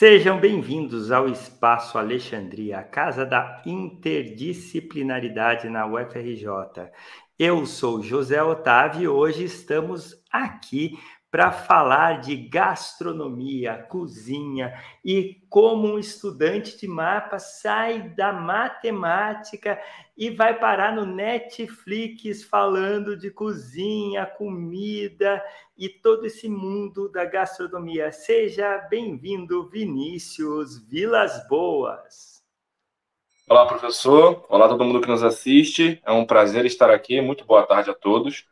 Sejam bem-vindos ao Espaço Alexandria, a casa da interdisciplinaridade na UFRJ. Eu sou José Otávio e hoje estamos aqui para falar de gastronomia, cozinha e como um estudante de mapa sai da matemática e vai parar no Netflix falando de cozinha, comida e todo esse mundo da gastronomia. Seja bem-vindo, Vinícius Vilas Boas. Olá, professor. Olá, todo mundo que nos assiste. É um prazer estar aqui. Muito boa tarde a todos.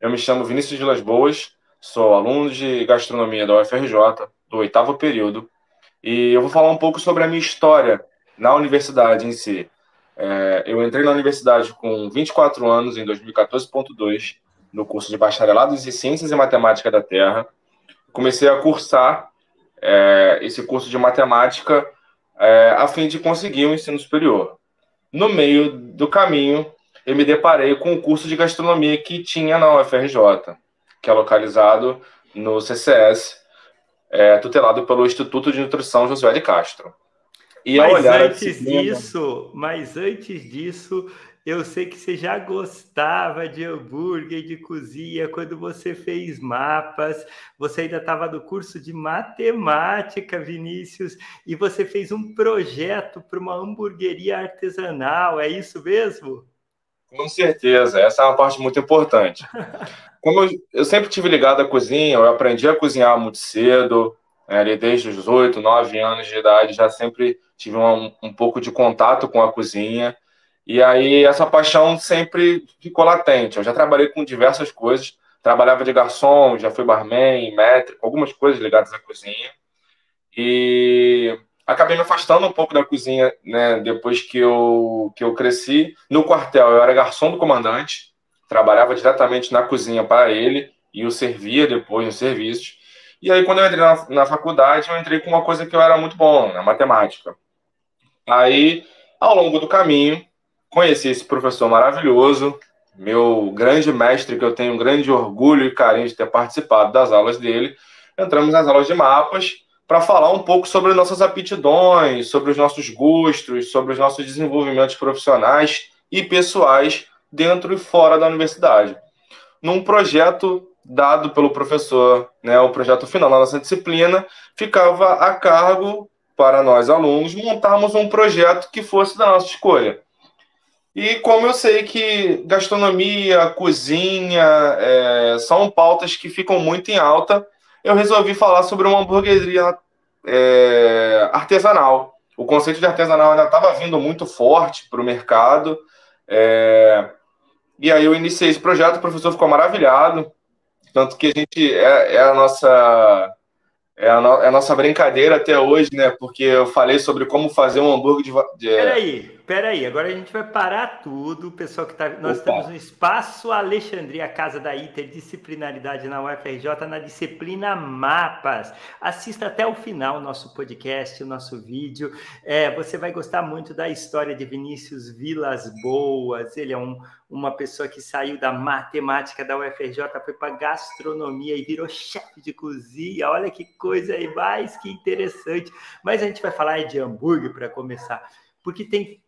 Eu me chamo Vinícius Vilas Boas Sou aluno de gastronomia da UFRJ, do oitavo período, e eu vou falar um pouco sobre a minha história na universidade em si. É, eu entrei na universidade com 24 anos, em 2014.2, no curso de Bacharelados em Ciências e Matemática da Terra. Comecei a cursar é, esse curso de matemática é, a fim de conseguir um ensino superior. No meio do caminho, eu me deparei com o curso de gastronomia que tinha na UFRJ que é localizado no CCS, é, tutelado pelo Instituto de Nutrição Josué de Castro. E mas antes disso, mas antes disso, eu sei que você já gostava de hambúrguer, de cozinha, quando você fez mapas, você ainda estava no curso de matemática, Vinícius, e você fez um projeto para uma hamburgueria artesanal, é isso mesmo? Com certeza, essa é uma parte muito importante. Como eu, eu sempre tive ligado à cozinha, eu aprendi a cozinhar muito cedo, né, ali desde os 8, 9 anos de idade, já sempre tive um, um pouco de contato com a cozinha. E aí essa paixão sempre ficou latente. Eu já trabalhei com diversas coisas, trabalhava de garçom, já fui barman, métrico, algumas coisas ligadas à cozinha. E acabei me afastando um pouco da cozinha, né, depois que eu, que eu cresci. No quartel, eu era garçom do comandante, trabalhava diretamente na cozinha para ele e o servia depois nos serviços. E aí, quando eu entrei na, na faculdade, eu entrei com uma coisa que eu era muito bom, na matemática. Aí, ao longo do caminho, conheci esse professor maravilhoso, meu grande mestre, que eu tenho um grande orgulho e carinho de ter participado das aulas dele. Entramos nas aulas de mapas para falar um pouco sobre nossas aptidões, sobre os nossos gostos, sobre os nossos desenvolvimentos profissionais e pessoais dentro e fora da universidade. Num projeto dado pelo professor, né, o projeto final da nossa disciplina, ficava a cargo para nós alunos montarmos um projeto que fosse da nossa escolha. E como eu sei que gastronomia, cozinha é, são pautas que ficam muito em alta, eu resolvi falar sobre uma hamburgueria é, artesanal. O conceito de artesanal ainda estava vindo muito forte para o mercado. É, e aí eu iniciei esse projeto, o professor ficou maravilhado. Tanto que a gente é, é a nossa é a, no, é a, nossa brincadeira até hoje, né? Porque eu falei sobre como fazer um hambúrguer de. de... Peraí, peraí. Agora a gente vai parar tudo. O pessoal que está. Nós Opa. estamos no Espaço Alexandria, casa da interdisciplinaridade na UFRJ, na disciplina Mapas. Assista até o final o nosso podcast, o nosso vídeo. É, você vai gostar muito da história de Vinícius Vilas Boas. Ele é um, uma pessoa que saiu da matemática da UFRJ, foi para gastronomia e virou chefe de cozinha. Olha que coisa aí, mais que interessante. Mas a gente vai falar de hambúrguer para começar, porque tem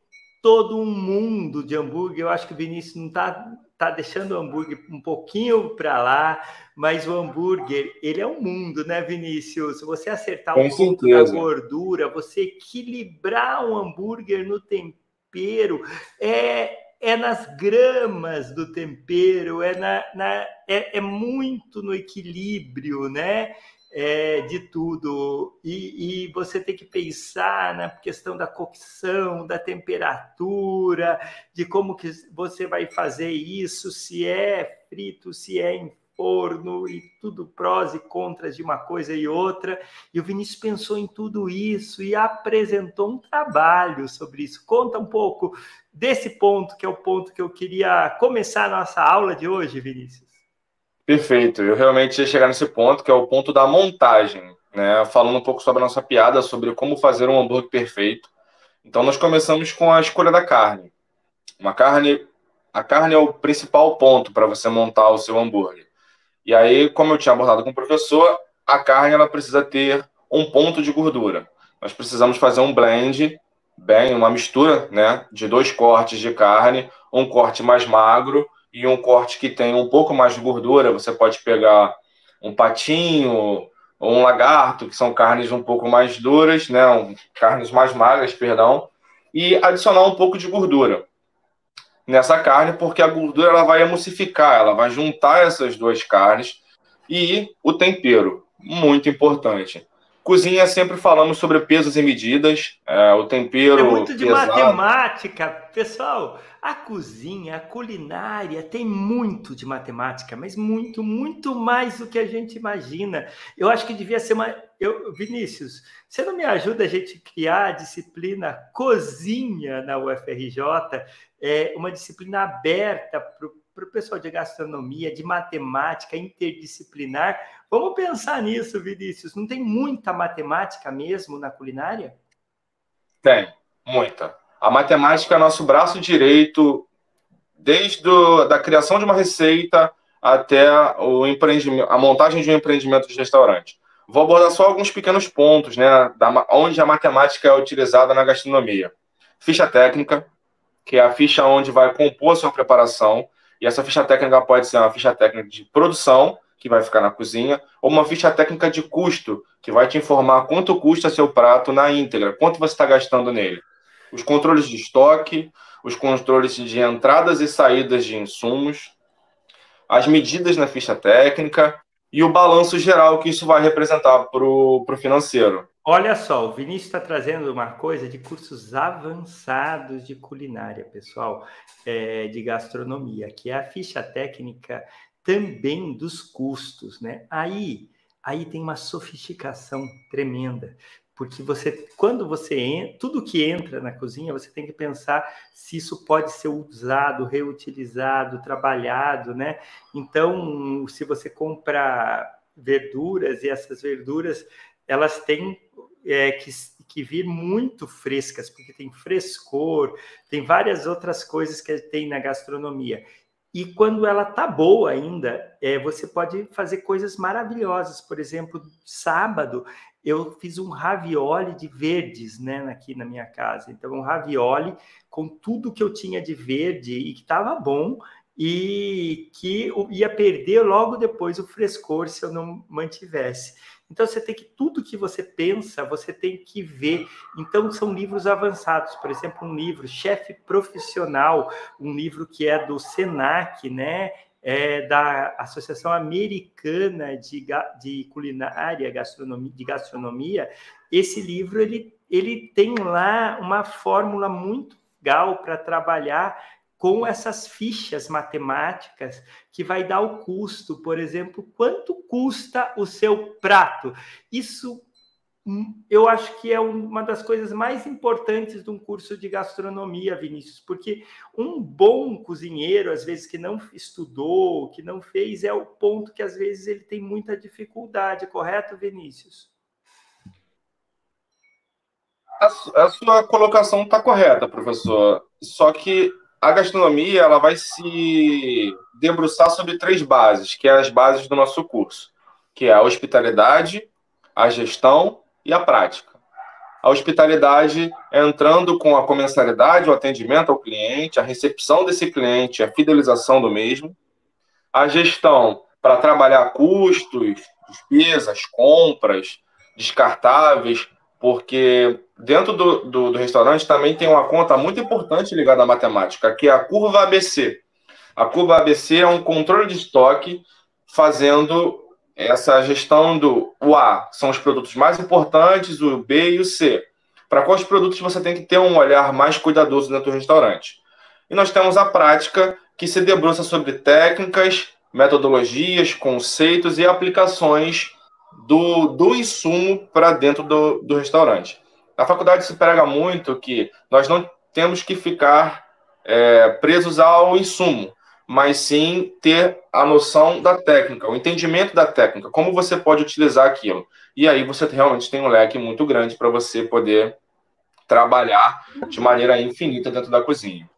todo um mundo de hambúrguer. Eu acho que o Vinícius não está tá deixando o hambúrguer um pouquinho para lá, mas o hambúrguer, ele é um mundo, né, Vinícius? Se você acertar um pouco da gordura, você equilibrar um hambúrguer no tempero, é, é nas gramas do tempero, é, na, na é, é, muito no equilíbrio, né? É, de tudo. E, e, você tem que pensar na questão da cocção, da temperatura, de como que você vai fazer isso, se é frito, se é em forno, e tudo prós e contras de uma coisa e outra. E o Vinícius pensou em tudo isso e apresentou um trabalho sobre isso. Conta um pouco desse ponto, que é o ponto que eu queria começar a nossa aula de hoje, Vinícius. Perfeito. Eu realmente ia chegar nesse ponto, que é o ponto da montagem, né? Falando um pouco sobre a nossa piada, sobre como fazer um hambúrguer perfeito. Então, nós começamos com a escolha da carne. Uma carne, a carne é o principal ponto para você montar o seu hambúrguer. E aí, como eu tinha abordado com o professor, a carne ela precisa ter um ponto de gordura. nós precisamos fazer um blend, bem, uma mistura, né, de dois cortes de carne, um corte mais magro e um corte que tem um pouco mais de gordura. Você pode pegar um patinho ou um lagarto, que são carnes um pouco mais duras, né, um, carnes mais magras, perdão, e adicionar um pouco de gordura nessa carne, porque a gordura ela vai emulsificar, ela vai juntar essas duas carnes e o tempero, muito importante. Cozinha sempre falamos sobre pesos e medidas, é, o tempero. É muito de pesado. matemática, pessoal. A cozinha, a culinária tem muito de matemática, mas muito, muito mais do que a gente imagina. Eu acho que devia ser uma. Eu, Vinícius, você não me ajuda a gente criar a disciplina cozinha na UFRJ, é, uma disciplina aberta para o pessoal de gastronomia, de matemática, interdisciplinar. Vamos pensar nisso, Vinícius. Não tem muita matemática mesmo na culinária? Tem, muita. A matemática é nosso braço direito, desde do, da criação de uma receita até o empreendimento, a montagem de um empreendimento de restaurante. Vou abordar só alguns pequenos pontos, né, da, onde a matemática é utilizada na gastronomia. Ficha técnica, que é a ficha onde vai compor a sua preparação. E essa ficha técnica pode ser uma ficha técnica de produção, que vai ficar na cozinha, ou uma ficha técnica de custo, que vai te informar quanto custa seu prato na íntegra, quanto você está gastando nele. Os controles de estoque, os controles de entradas e saídas de insumos, as medidas na ficha técnica e o balanço geral que isso vai representar para o financeiro. Olha só, o Vinícius está trazendo uma coisa de cursos avançados de culinária, pessoal, é, de gastronomia, que é a ficha técnica também dos custos, né? Aí, aí tem uma sofisticação tremenda, porque você, quando você tudo que entra na cozinha, você tem que pensar se isso pode ser usado, reutilizado, trabalhado, né? Então, se você compra verduras e essas verduras elas têm é, que, que vir muito frescas, porque tem frescor, tem várias outras coisas que tem na gastronomia. E quando ela tá boa ainda, é, você pode fazer coisas maravilhosas. Por exemplo, sábado eu fiz um ravioli de verdes, né, aqui na minha casa. Então, um ravioli com tudo que eu tinha de verde e que estava bom e que ia perder logo depois o frescor se eu não mantivesse. Então você tem que tudo que você pensa, você tem que ver. Então são livros avançados, por exemplo, um livro Chefe Profissional, um livro que é do Senac, né? É, da Associação Americana de, de Culinária Gastronomia, de Gastronomia, esse livro ele, ele tem lá uma fórmula muito legal para trabalhar com essas fichas matemáticas que vai dar o custo, por exemplo, quanto custa o seu prato. Isso eu acho que é uma das coisas mais importantes de um curso de gastronomia, Vinícius, porque um bom cozinheiro, às vezes que não estudou, que não fez, é o ponto que às vezes ele tem muita dificuldade, correto, Vinícius? A, sua colocação está correta, professor. Só que a gastronomia ela vai se debruçar sobre três bases, que é as bases do nosso curso, que é a hospitalidade, a gestão e a prática. A hospitalidade é entrando com a comensalidade, o atendimento ao cliente, a recepção desse cliente, a fidelização do mesmo. A gestão para trabalhar custos, despesas, compras, descartáveis, porque dentro do, do, do, restaurante também tem uma conta muito importante ligada à matemática, que é a curva ABC. A curva ABC é um controle de estoque fazendo essa gestão do o A são os produtos mais importantes, o B e o C. Para quais produtos você tem que ter um olhar mais cuidadoso dentro do restaurante. E nós temos a prática que se debruça sobre técnicas, metodologias, conceitos e aplicações do, do insumo para dentro do, do restaurante. Na faculdade se prega muito que nós não temos que ficar é, presos ao insumo, mas sim ter a noção da técnica, o entendimento da técnica, como você pode utilizar aquilo. E aí você realmente tem um leque muito grande para você poder trabalhar de maneira infinita dentro da cozinha.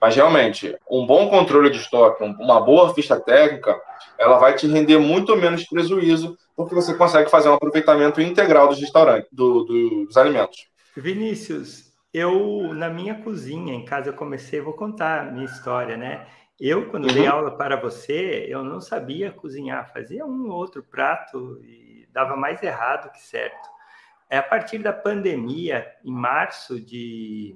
Mas realmente, um bom controle de estoque, uma boa ficha técnica, ela vai te render muito menos prejuízo, porque você consegue fazer um aproveitamento integral dos restaurantes, do, do, dos alimentos. Vinícius, eu na minha cozinha em casa eu comecei, vou contar a minha história, né? Eu quando uhum. dei aula para você, eu não sabia cozinhar, fazia um ou outro prato e dava mais errado que certo. É a partir da pandemia, em março de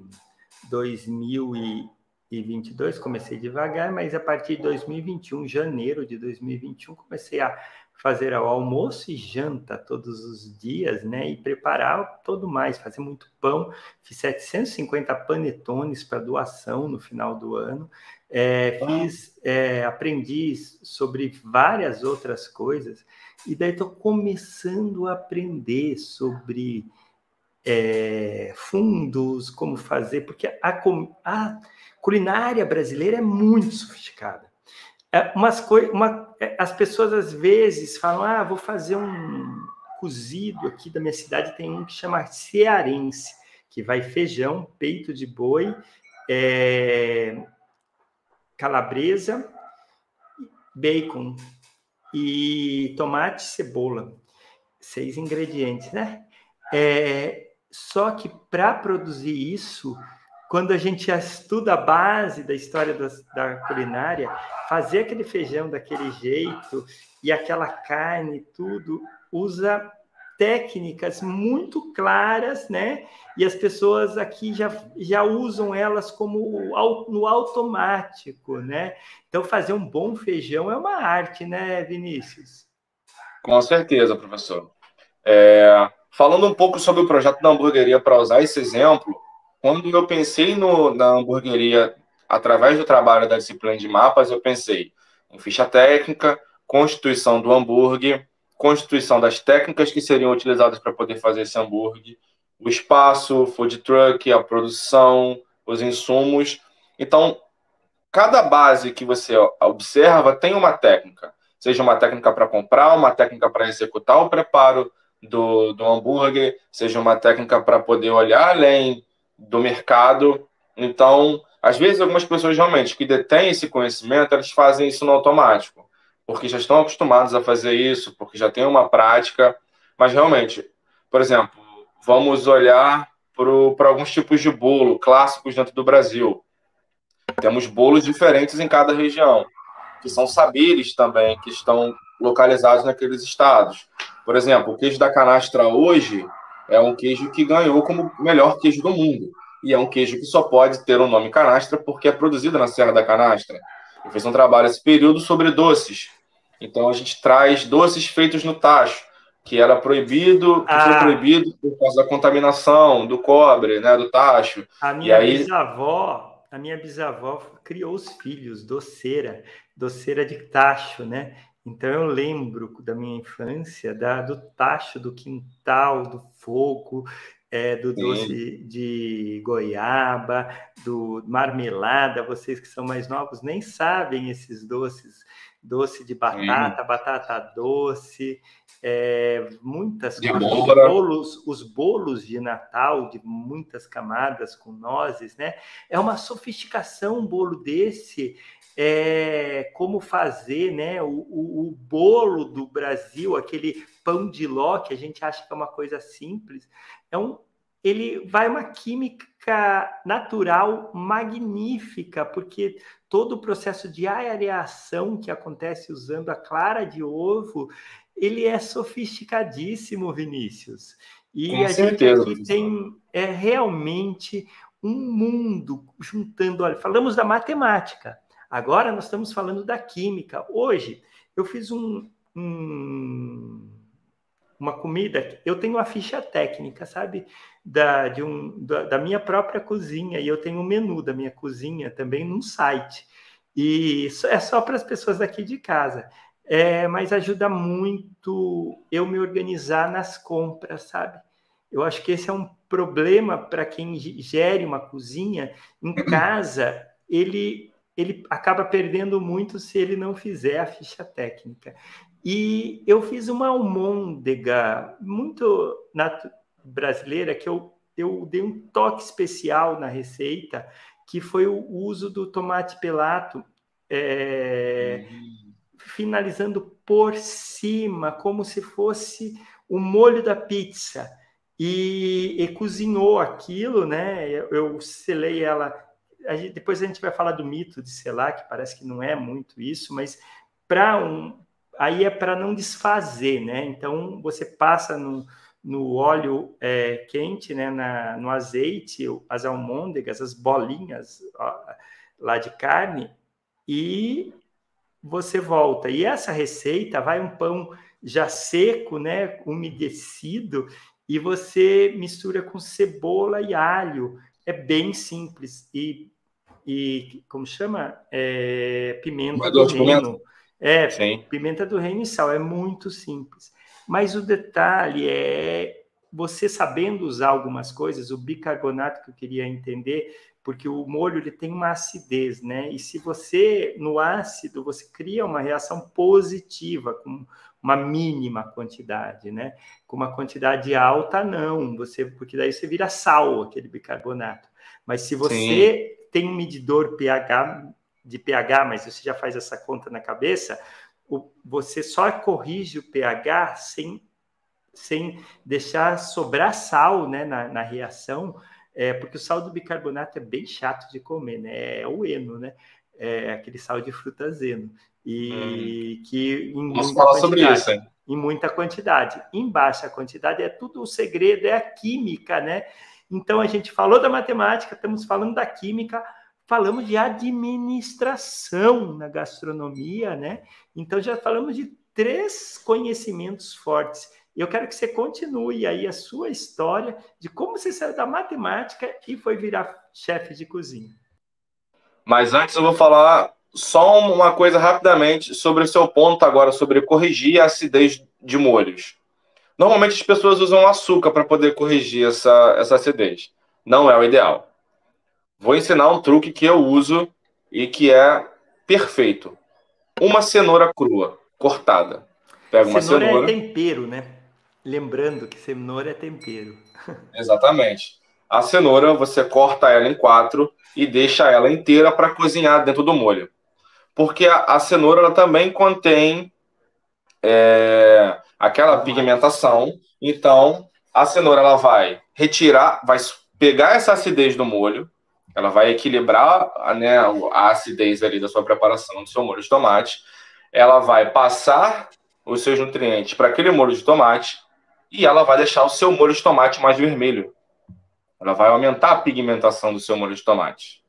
2022, comecei devagar, mas a partir de 2021, janeiro de 2021, comecei a fazer o almoço e janta todos os dias, né? E preparar todo mais, fazer muito pão. Fiz 750 panetones para doação no final do ano. É, fiz, é, aprendi sobre várias outras coisas. E daí estou começando a aprender sobre é, fundos, como fazer, porque a, a, culinária brasileira é muito sofisticada. É, umas uma, é, as pessoas às vezes falam: ah, vou fazer um cozido aqui da minha cidade, tem um que chama cearense, que vai feijão, peito de boi, é, calabresa, bacon, e tomate e cebola. Seis ingredientes, né? É, só que para produzir isso, quando a gente estuda a base da história da, da, culinária, fazer aquele feijão daquele jeito e aquela carne, tudo, usa técnicas muito claras, né? E as pessoas aqui já, já usam elas como no automático, né? Então, fazer um bom feijão é uma arte, né, Vinícius? Com certeza, professor. É, falando um pouco sobre o projeto da hamburgueria, para usar esse exemplo, quando eu pensei no, na hamburgueria através do trabalho da disciplina de mapas, eu pensei em ficha técnica, constituição do hambúrguer, constituição das técnicas que seriam utilizadas para poder fazer esse hambúrguer, o espaço, o food truck, a produção, os insumos. Então, cada base que você observa tem uma técnica, seja uma técnica para comprar, uma técnica para executar o preparo do, do hambúrguer, seja uma técnica para poder olhar além do mercado. Então, às vezes, algumas pessoas realmente que detêm esse conhecimento, elas fazem isso no automático porque já estão acostumados a fazer isso, porque já tem uma prática. Mas realmente, por exemplo, vamos olhar para alguns tipos de bolo clássicos dentro do Brasil. Temos bolos diferentes em cada região, que são saberes também, que estão localizados naqueles estados. Por exemplo, o queijo da canastra hoje é um queijo que ganhou como melhor queijo do mundo. E é um queijo que só pode ter o um nome canastra porque é produzido na Serra da Canastra. Eu fiz um trabalho esse período sobre doces, então a gente traz doces feitos no tacho, que era proibido, que ah. foi proibido por causa da contaminação do cobre, né, do tacho. A minha aí... bisavó, a minha bisavó criou os filhos, doceira, doceira de tacho, né? Então eu lembro da minha infância, da, do tacho do quintal, do fogo, é, do doce de goiaba, do marmelada. Vocês que são mais novos nem sabem esses doces doce de batata, batata doce, é, muitas de coisas, os bolos, os bolos de Natal de muitas camadas com nozes, né? É uma sofisticação um bolo desse, é, como fazer, né? O, o, o, bolo do Brasil, aquele pão de ló que a gente acha que é uma coisa simples, é um, ele vai uma química natural magnífica, porque todo o processo de areação que acontece usando a clara de ovo, ele é sofisticadíssimo, Vinícius. E Com a certeza, gente aqui tem é, realmente um mundo juntando. Olha, falamos da matemática, agora nós estamos falando da química. Hoje eu fiz um, um uma comida, eu tenho uma ficha técnica, sabe? Da, de um, da, da, minha própria cozinha, e eu tenho um menu da minha cozinha também num site. E isso é só para as pessoas daqui de casa. É, mas ajuda muito eu me organizar nas compras, sabe? Eu acho que esse é um problema para quem gere uma cozinha em casa, ele ele acaba perdendo muito se ele não fizer a ficha técnica. E eu fiz uma almôndega muito brasileira que eu, eu dei um toque especial na receita, que foi o uso do tomate pelato, é, uhum. finalizando por cima, como se fosse o molho da pizza. E, e cozinhou aquilo, né? Eu, eu selei ela. A gente, depois a gente vai falar do mito de selar, que parece que não é muito isso, mas para um. Aí é para não desfazer, né? Então você passa no, no óleo é, quente, né, na, no azeite, as almôndegas, as bolinhas ó, lá de carne, e você volta. E essa receita vai um pão já seco, né, umedecido, e você mistura com cebola e alho. É bem simples. E, e como chama? É, pimenta do reino. É, Sim. pimenta do reino e sal. É muito simples. Mas o detalhe é você sabendo usar algumas coisas, o bicarbonato que eu queria entender, porque o molho ele tem uma acidez, né? E se você no ácido você cria uma reação positiva com uma mínima quantidade, né? Com uma quantidade alta não, você porque daí você vira sal aquele bicarbonato. Mas se você Sim. tem um medidor pH de pH, mas você já faz essa conta na cabeça, o, você só corrige o pH sem, sem deixar sobrar sal né, na, na reação, é, porque o sal do bicarbonato é bem chato de comer, né? É o eno, né? É aquele sal de frutas eno. E hum. que em Vamos falar sobre isso, hein? Em muita quantidade. Em baixa quantidade é tudo o segredo, é a química, né? Então a gente falou da matemática, estamos falando da química falamos de administração na gastronomia, né? Então já falamos de três conhecimentos fortes. Eu quero que você continue aí a sua história de como você saiu da matemática e foi virar chefe de cozinha. Mas antes eu vou falar só uma coisa rapidamente sobre o seu ponto agora sobre corrigir a acidez de molhos. Normalmente as pessoas usam açúcar para poder corrigir essa, essa acidez. Não é o ideal. Vou ensinar um truque que eu uso e que é perfeito. Uma cenoura crua, cortada. Pega uma cenoura. Cenoura é tempero, né? Lembrando que cenoura é tempero. Exatamente. A cenoura, você corta ela em quatro e deixa ela inteira para cozinhar dentro do molho. Porque a, a cenoura ela também contém é, aquela pigmentação. Então, a cenoura ela vai retirar, vai pegar essa acidez do molho, ela vai equilibrar né, a acidez ali da sua preparação, do seu molho de tomate. Ela vai passar os seus nutrientes para aquele molho de tomate e ela vai deixar o seu molho de tomate mais vermelho. Ela vai aumentar a pigmentação do seu molho de tomate.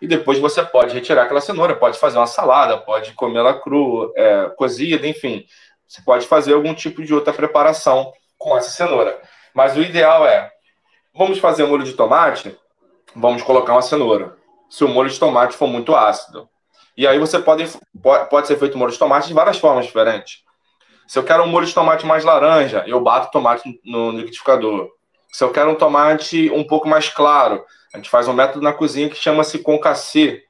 E depois você pode retirar aquela cenoura, pode fazer uma salada, pode comê-la crua, é, cozida, enfim. Você pode fazer algum tipo de outra preparação com essa cenoura. Mas o ideal é, vamos fazer molho de tomate, vamos colocar uma cenoura. Se o molho de tomate for muito ácido. E aí você pode, pode ser feito molho de tomate de várias formas diferentes. Se eu quero um molho de tomate mais laranja, eu bato tomate no liquidificador. Se eu quero um tomate um pouco mais claro, a gente faz um método na cozinha que chama-se concassé,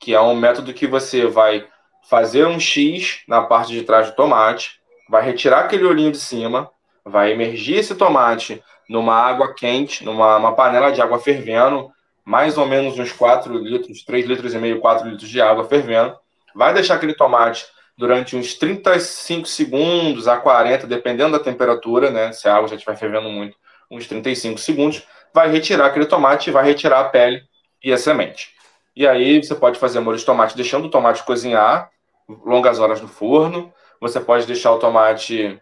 que é um método que você vai fazer um X na parte de trás do tomate, vai retirar aquele olhinho de cima, vai emergir esse tomate numa água quente, numa panela de água fervendo, mais ou menos uns 4 litros, 3 litros e meio, 4 litros de água fervendo. Vai deixar aquele tomate durante uns 35 segundos a 40, dependendo da temperatura, né? Se a água já estiver fervendo muito, uns 35 segundos. Vai retirar aquele tomate e vai retirar a pele e a semente. E aí você pode fazer molho de tomate deixando o tomate cozinhar longas horas no forno. Você pode deixar o tomate,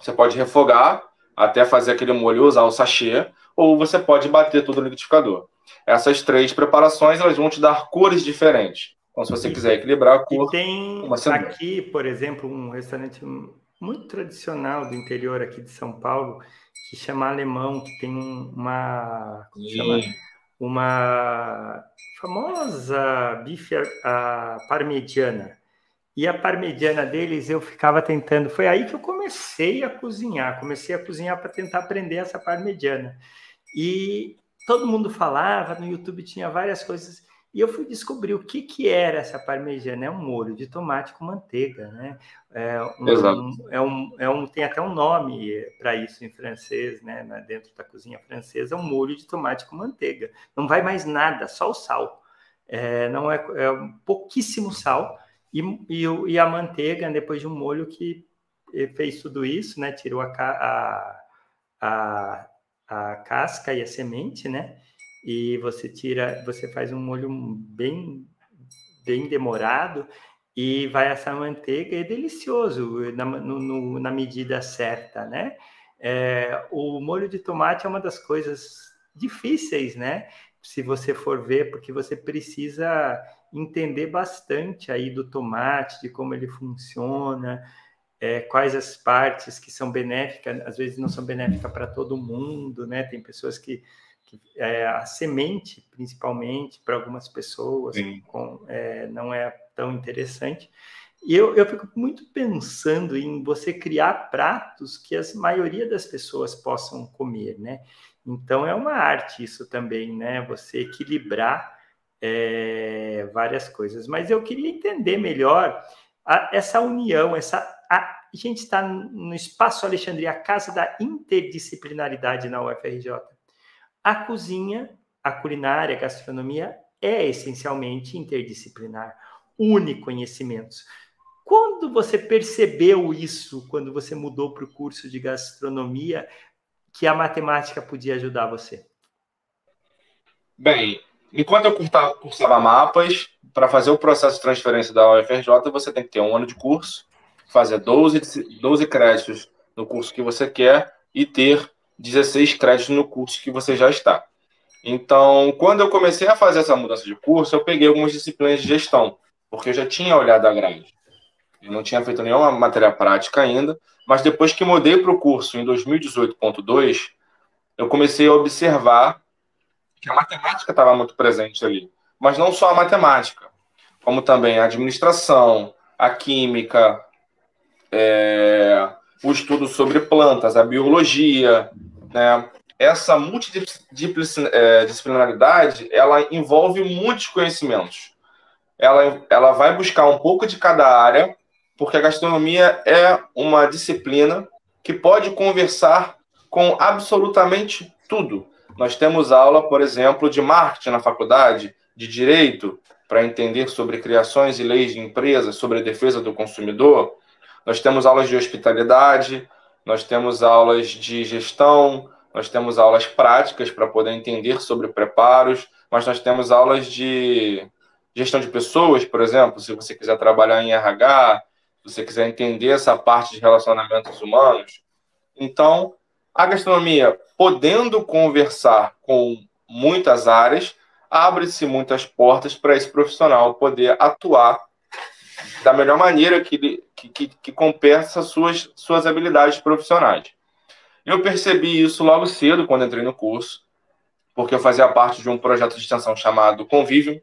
você pode refogar até fazer aquele molho usar o sachê, ou você pode bater tudo no liquidificador. Essas três preparações elas vão te dar cores diferentes. Então, se você quiser equilibrar a cor. E tem aqui, por exemplo, um restaurante muito tradicional do interior aqui de São Paulo, que chama Alemão, que tem uma. Chama? Uma famosa bife a parmegiana. E a parmegiana deles eu ficava tentando. Foi aí que eu comecei a cozinhar. Comecei a cozinhar para tentar aprender essa parmegiana. E todo mundo falava, no YouTube tinha várias coisas, e eu fui descobrir o que, que era essa parmegiana. É um molho de tomate com manteiga, né? É um, Exato. É um, é um, tem até um nome para isso em francês, né? Dentro da cozinha francesa, é um molho de tomate com manteiga. Não vai mais nada, só o sal. É, não é, é pouquíssimo sal e, e, e, a manteiga depois de um molho que fez tudo isso, né? Tirou a, a, a, a casca e a semente, né? E você tira, você faz um molho bem bem demorado e vai essa manteiga é delicioso na, no, na medida certa, né? É, o molho de tomate é uma das coisas difíceis, né? Se você for ver, porque você precisa entender bastante aí do tomate, de como ele funciona, é, quais as partes que são benéficas, às vezes não são benéficas para todo mundo, né? Tem pessoas que, que é, a semente, principalmente, para algumas pessoas, com, é, não é tão interessante. E eu, eu fico muito pensando em você criar pratos que a maioria das pessoas possam comer, né? Então é uma arte isso também, né? Você equilibrar é, várias coisas. Mas eu queria entender melhor a, essa união, essa. A, gente está no Espaço Alexandria, a casa da interdisciplinaridade na UFRJ. A cozinha, a culinária, a gastronomia é essencialmente interdisciplinar, une conhecimentos. Quando você percebeu isso, quando você mudou para o curso de gastronomia, que a matemática podia ajudar você? Bem, enquanto eu cursava mapas, para fazer o processo de transferência da UFRJ, você tem que ter um ano de curso, fazer 12, 12 créditos no curso que você quer e ter 16 créditos no curso que você já está. Então, quando eu comecei a fazer essa mudança de curso, eu peguei algumas disciplinas de gestão, porque eu já tinha olhado a grade. Eu não tinha feito nenhuma matéria prática ainda, mas depois que mudei para o curso em 2018.2, eu comecei a observar que a matemática estava muito presente ali. Mas não só a matemática, como também a administração, a química, é, o estudo sobre plantas, a biologia, né? Essa multidisciplinaridade, ela envolve muitos conhecimentos. Ela, ela vai buscar um pouco de cada área porque a gastronomia é uma disciplina que pode conversar com absolutamente tudo. Nós temos aula, por exemplo, de marketing na faculdade, de direito, para entender sobre criações e leis de empresas, sobre a defesa do consumidor. Nós temos aulas de hospitalidade, nós temos aulas de gestão, nós temos aulas práticas para poder entender sobre preparos, mas nós temos aulas de gestão de pessoas, por exemplo, se você quiser trabalhar em RH, se você quiser entender essa parte de relacionamentos humanos. Então, a gastronomia, podendo conversar com muitas áreas, abre-se muitas portas para esse profissional poder atuar da melhor maneira que, que, que compensa suas, suas habilidades profissionais. Eu percebi isso logo cedo, quando entrei no curso, porque eu fazia parte de um projeto de extensão chamado Convívio,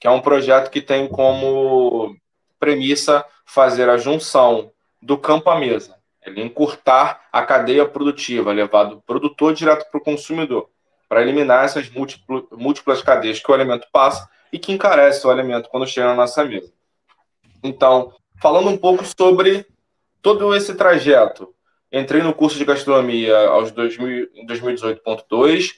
que é um projeto que tem como premissa fazer a junção do campo à mesa, ele encurtar a cadeia produtiva, levar do produtor direto para o consumidor, para eliminar essas múltiplas cadeias que o alimento passa e que encarece o alimento quando chega na nossa mesa. Então, falando um pouco sobre todo esse trajeto, entrei no curso de gastronomia aos 2000, em 2018.2,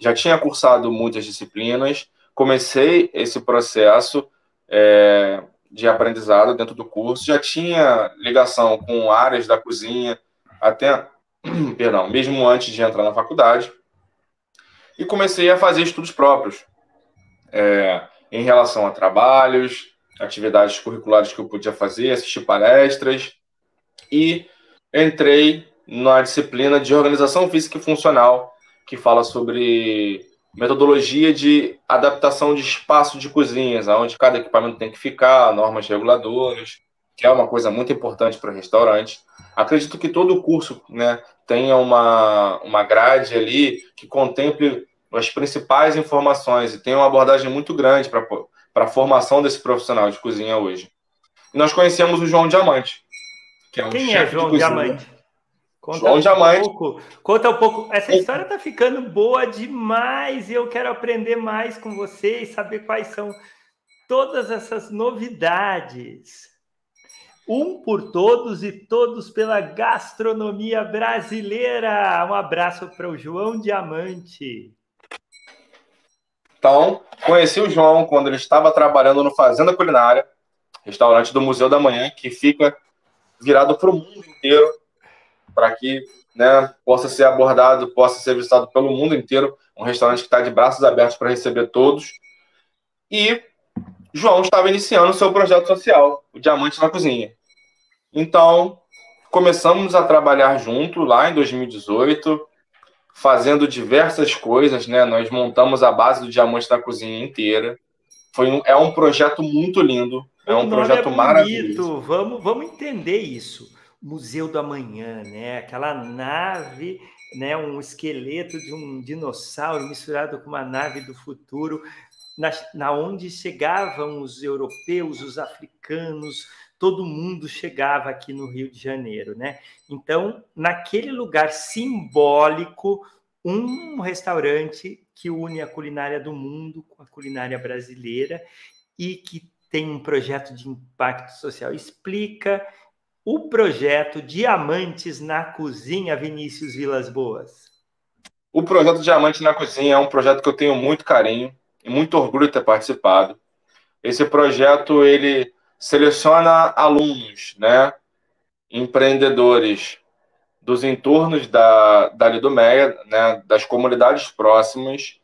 já tinha cursado muitas disciplinas, comecei esse processo é, de aprendizado dentro do curso, já tinha ligação com áreas da cozinha, até, perdão, mesmo antes de entrar na faculdade, e comecei a fazer estudos próprios é, em relação a trabalhos, atividades curriculares que eu podia fazer, assistir palestras, e entrei na disciplina de organização física e funcional, que fala sobre metodologia de adaptação de espaço de cozinhas, onde cada equipamento tem que ficar, normas reguladoras, que é uma coisa muito importante para restaurante. Acredito que todo o curso né, tenha uma, uma grade ali que contemple as principais informações e tenha uma abordagem muito grande para a formação desse profissional de cozinha hoje. E nós conhecemos o João Diamante, que é um Quem é João Diamante? Conta João um Diamante. Pouco, conta um pouco. Essa história está ficando boa demais e eu quero aprender mais com você e saber quais são todas essas novidades. Um por todos e todos pela gastronomia brasileira. Um abraço para o João Diamante. Então, conheci o João quando ele estava trabalhando no Fazenda Culinária, restaurante do Museu da Manhã, que fica virado para o mundo inteiro, para que né, possa ser abordado, possa ser visitado pelo mundo inteiro. Um restaurante que está de braços abertos para receber todos. E João estava iniciando o seu projeto social, o Diamante na Cozinha. Então, começamos a trabalhar junto lá em 2018 fazendo diversas coisas, né? Nós montamos a base do Diamante da Cozinha inteira. Foi um, é um projeto muito lindo, é um projeto é maravilhoso. Vamos, vamos entender isso. Museu do Amanhã, né? Aquela nave, né? Um esqueleto de um dinossauro misturado com uma nave do futuro, na, na onde chegavam os europeus, os africanos, todo mundo chegava aqui no Rio de Janeiro, né? Então, naquele lugar simbólico, um restaurante que une a culinária do mundo com a culinária brasileira e que tem um projeto de impacto social. Explica o projeto Diamantes na Cozinha, Vinícius Vilas Boas. O projeto Diamante na Cozinha é um projeto que eu tenho muito carinho e muito orgulho de ter participado. Esse projeto ele seleciona alunos, né, empreendedores dos entornos da, da Lidomeia, né, das comunidades próximas,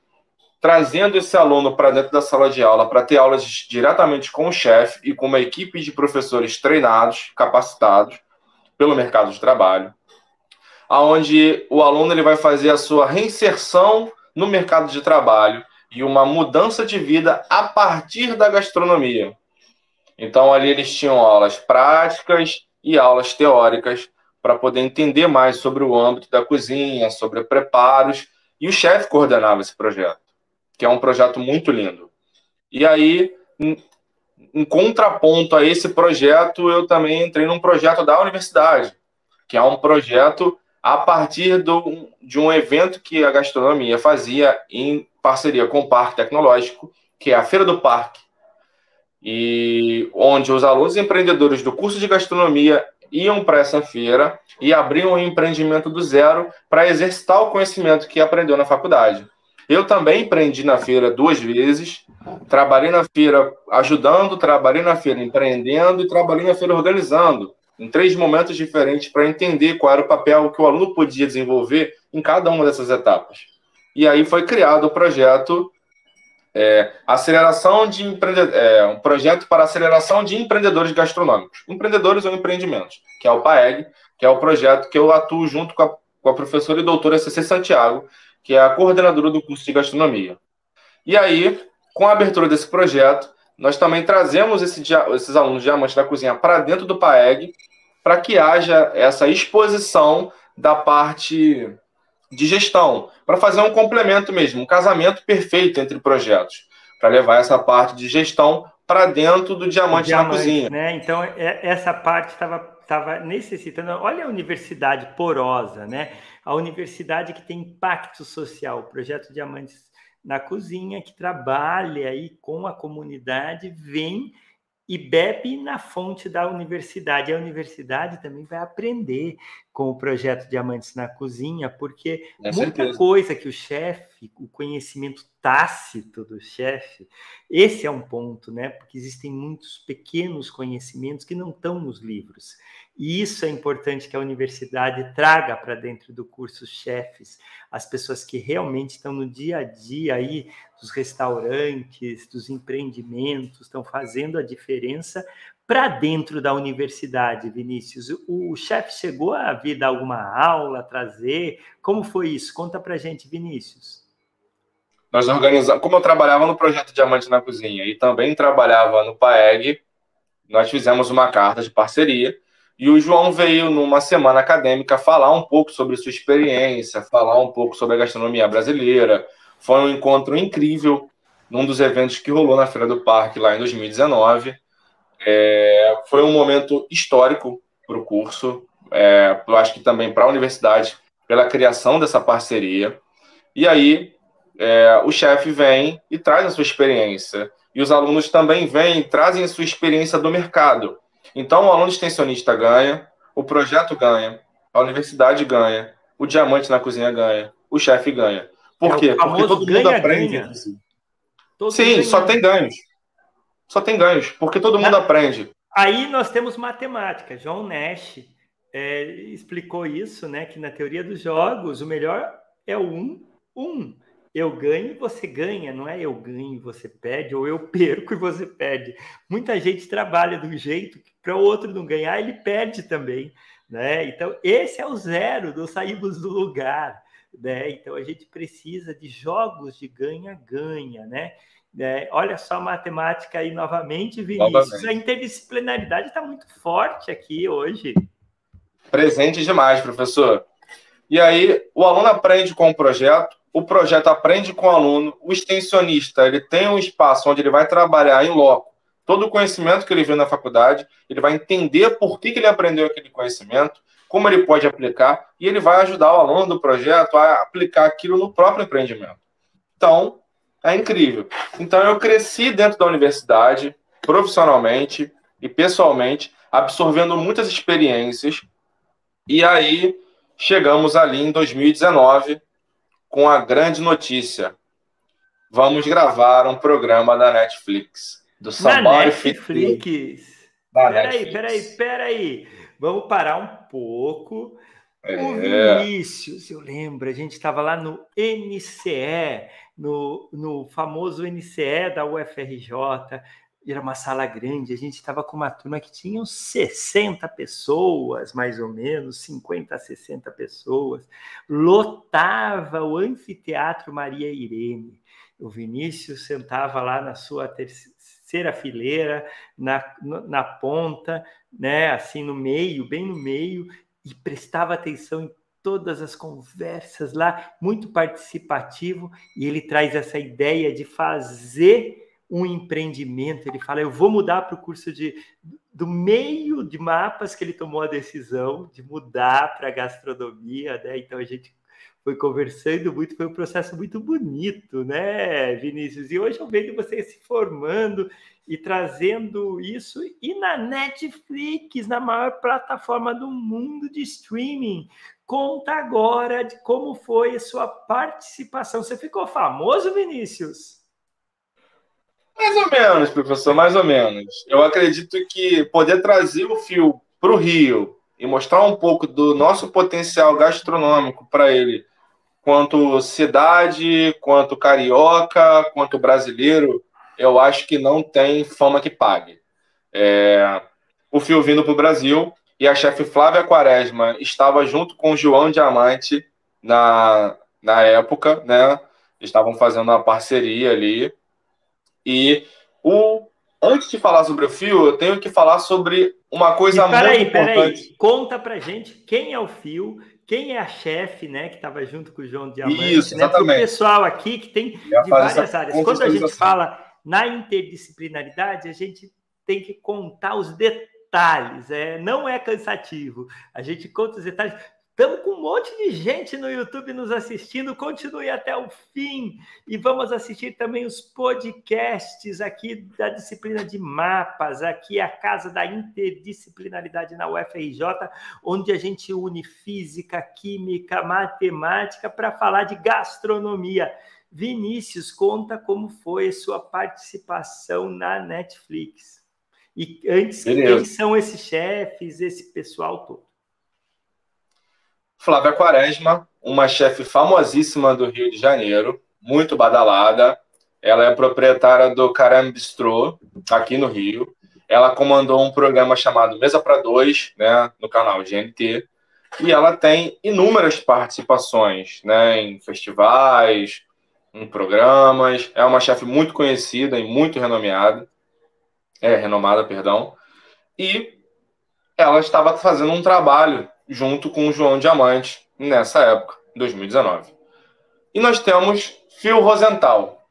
trazendo esse aluno para dentro da sala de aula para ter aulas diretamente com o chefe e com uma equipe de professores treinados, capacitados pelo mercado de trabalho, aonde o aluno ele vai fazer a sua reinserção no mercado de trabalho e uma mudança de vida a partir da gastronomia. Então, ali eles tinham aulas práticas e aulas teóricas para poder entender mais sobre o âmbito da cozinha, sobre preparos, e o chefe coordenava esse projeto, que é um projeto muito lindo. E aí, em, em contraponto a esse projeto, eu também entrei num projeto da universidade, que é um projeto a partir do, de um evento que a gastronomia fazia em parceria com o Parque Tecnológico, que é a Feira do Parque, e onde os alunos empreendedores do curso de gastronomia iam para essa feira e abriam um empreendimento do zero para exercitar o conhecimento que aprendeu na faculdade. Eu também empreendi na feira duas vezes, trabalhei na feira ajudando, trabalhei na feira empreendendo e trabalhei na feira organizando, em três momentos diferentes para entender qual era o papel que o aluno podia desenvolver em cada uma dessas etapas. E aí foi criado o projeto é, aceleração de empreende... É, um projeto para aceleração de empreendedores gastronômicos, empreendedores ou empreendimentos, que é o PAEG, que é o projeto que eu atuo junto com a, com a professora e doutora CC Santiago, que é a coordenadora do curso de gastronomia. E aí, com a abertura desse projeto, nós também trazemos esse, esses alunos diamantes da cozinha para dentro do PAEG, para que haja essa exposição da parte de gestão, para fazer um complemento mesmo, um casamento perfeito entre projetos, para levar essa parte de gestão para dentro do diamante, diamante, na cozinha. Né? Então, é, essa parte estava estava necessitando. Olha a universidade porosa, né? A universidade que tem impacto social, o projeto Diamantes na Cozinha, que trabalha aí com a comunidade, vem e bebe na fonte da universidade. A universidade também vai aprender com o projeto Diamantes na Cozinha, porque é muita certeza. coisa que o chefe, o conhecimento tácito do chefe, esse é um ponto, né? Porque existem muitos pequenos conhecimentos que não estão nos livros. E isso é importante que a universidade traga para dentro do curso chefes, as pessoas que realmente estão no dia a dia aí dos restaurantes, dos empreendimentos, estão fazendo a diferença para dentro da universidade, Vinícius. O, chefe chegou a vir dar alguma aula, trazer? Como foi isso? Conta para gente, Vinícius. Nós organizamos, como eu trabalhava no projeto Diamante na Cozinha e também trabalhava no PAEG, nós fizemos uma carta de parceria e o João veio numa semana acadêmica falar um pouco sobre sua experiência, falar um pouco sobre a gastronomia brasileira. Foi um encontro incrível num dos eventos que rolou na Feira do Parque lá em 2019. É, foi um momento histórico para o curso, é, eu acho que também para a universidade, pela criação dessa parceria. E aí é, o chefe vem e traz a sua experiência. E os alunos também vêm e trazem a sua experiência do mercado. Então, o aluno extensionista ganha, o projeto ganha, a universidade ganha, o diamante na cozinha ganha, o chefe ganha. Por é quê? Porque todo mundo aprende. Ganha. Todos Sim, ganhando. só tem ganhos. Só tem ganhos, porque todo mundo Na... aprende. Aí nós temos matemática. João Nash é, explicou isso, né? Que na teoria dos jogos, o melhor é o um, um. Eu ganho e você ganha, não é eu ganho e você perde, ou eu perco e você perde. Muita gente trabalha do jeito que para o outro não ganhar, ele perde também. Né? Então, esse é o zero do saímos do lugar. Né? Então, a gente precisa de jogos de ganha-ganha. Né? É, olha só a matemática aí novamente, Vinícius. Novamente. A interdisciplinaridade está muito forte aqui hoje. Presente demais, professor. E aí, o aluno aprende com o projeto, o projeto aprende com o aluno, o extensionista ele tem um espaço onde ele vai trabalhar em loco todo o conhecimento que ele viu na faculdade, ele vai entender por que, que ele aprendeu aquele conhecimento, como ele pode aplicar, e ele vai ajudar o aluno do projeto a aplicar aquilo no próprio empreendimento. Então, é incrível. Então, eu cresci dentro da universidade, profissionalmente e pessoalmente, absorvendo muitas experiências, e aí chegamos ali em 2019 com a grande notícia. Vamos gravar um programa da Netflix do Somebody Netflix. Peraí, peraí, peraí. Vamos parar um pouco. É. O Vinícius, eu lembro, a gente estava lá no NCE, no, no famoso NCE da UFRJ, era uma sala grande, a gente estava com uma turma que tinha uns 60 pessoas, mais ou menos, 50 a 60 pessoas, lotava o anfiteatro Maria Irene. O Vinícius sentava lá na sua terceira terceira fileira, na, na ponta, né, assim no meio, bem no meio, e prestava atenção em todas as conversas lá, muito participativo, e ele traz essa ideia de fazer um empreendimento. Ele fala: Eu vou mudar para o curso de do meio de mapas que ele tomou a decisão de mudar para gastronomia, né? Então a gente foi conversando muito, foi um processo muito bonito, né, Vinícius? E hoje eu vejo você se formando e trazendo isso, e na Netflix, na maior plataforma do mundo de streaming. Conta agora de como foi a sua participação. Você ficou famoso, Vinícius? Mais ou menos, professor, mais ou menos. Eu acredito que poder trazer o fio para o Rio e mostrar um pouco do nosso potencial gastronômico para ele quanto cidade, quanto carioca, quanto brasileiro, eu acho que não tem fama que pague. É, o Fio vindo para o Brasil e a chefe Flávia Quaresma estava junto com o João Diamante na, na época, né? Estavam fazendo uma parceria ali. E o, antes de falar sobre o Fio, eu tenho que falar sobre uma coisa e, peraí, muito peraí, importante. Conta pra gente quem é o Fio quem é a chefe, né, que estava junto com o João Diamante, Isso, né, exatamente. o pessoal aqui que tem de várias áreas. Quando a gente fala na interdisciplinaridade, a gente tem que contar os detalhes, é, não é cansativo. A gente conta os detalhes. Estamos com um monte de gente no YouTube nos assistindo. Continue até o fim. E vamos assistir também os podcasts aqui da disciplina de mapas, aqui a Casa da Interdisciplinaridade na UFRJ, onde a gente une física, química, matemática para falar de gastronomia. Vinícius, conta como foi a sua participação na Netflix. E antes, Beleza. quem são esses chefes, esse pessoal todo? Flávia Quaresma, uma chefe famosíssima do Rio de Janeiro, muito badalada. Ela é proprietária do Caramba Bistrô, aqui no Rio. Ela comandou um programa chamado Mesa para Dois, né, no canal GNT. E ela tem inúmeras participações né, em festivais, em programas. É uma chefe muito conhecida e muito renomeada. É, renomada, perdão. E ela estava fazendo um trabalho junto com o João Diamante nessa época, 2019. E nós temos Phil Rosenthal.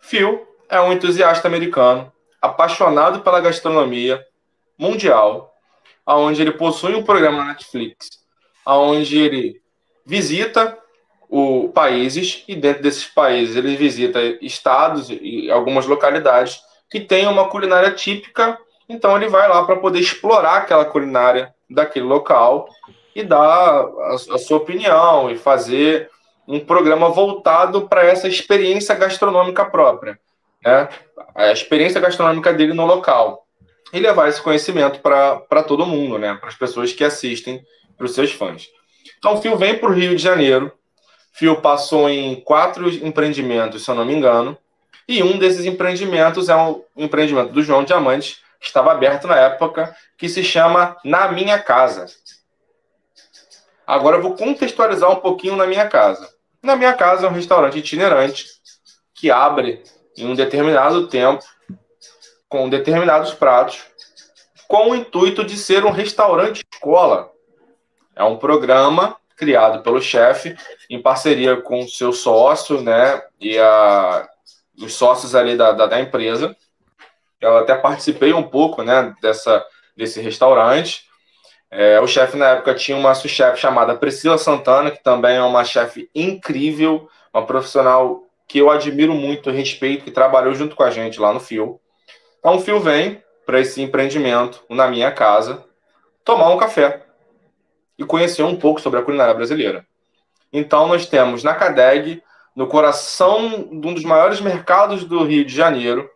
Phil é um entusiasta americano, apaixonado pela gastronomia mundial, aonde ele possui um programa na Netflix, aonde ele visita o países e dentro desses países ele visita estados e algumas localidades que têm uma culinária típica, então ele vai lá para poder explorar aquela culinária daquele local e dar a, a sua opinião e fazer um programa voltado para essa experiência gastronômica própria. né, a experiência gastronômica dele no local e levar esse conhecimento para todo mundo, né, para as pessoas que assistem, para os seus fãs. Então, o Fio vem para o Rio de Janeiro. Fio passou em quatro empreendimentos, se eu não me engano, e um desses empreendimentos é um empreendimento do João Diamante, que estava aberto na época, que se chama Na Minha Casa. Agora eu vou contextualizar um pouquinho na minha casa. Na minha casa é um restaurante itinerante que abre em um determinado tempo, com determinados pratos, com o intuito de ser um restaurante escola. É um programa criado pelo chefe em parceria com o seu sócio, né, e a, os sócios ali da, da, da empresa. Eu até participei um pouco, né, dessa, desse restaurante. É, o chefe na época tinha uma sous-chefe chamada Priscila Santana, que também é uma chefe incrível, uma profissional que eu admiro muito, respeito, que trabalhou junto com a gente lá no Fio. Então o Fio vem para esse empreendimento na minha casa tomar um café e conhecer um pouco sobre a culinária brasileira. Então nós temos na CADEG, no coração de um dos maiores mercados do Rio de Janeiro,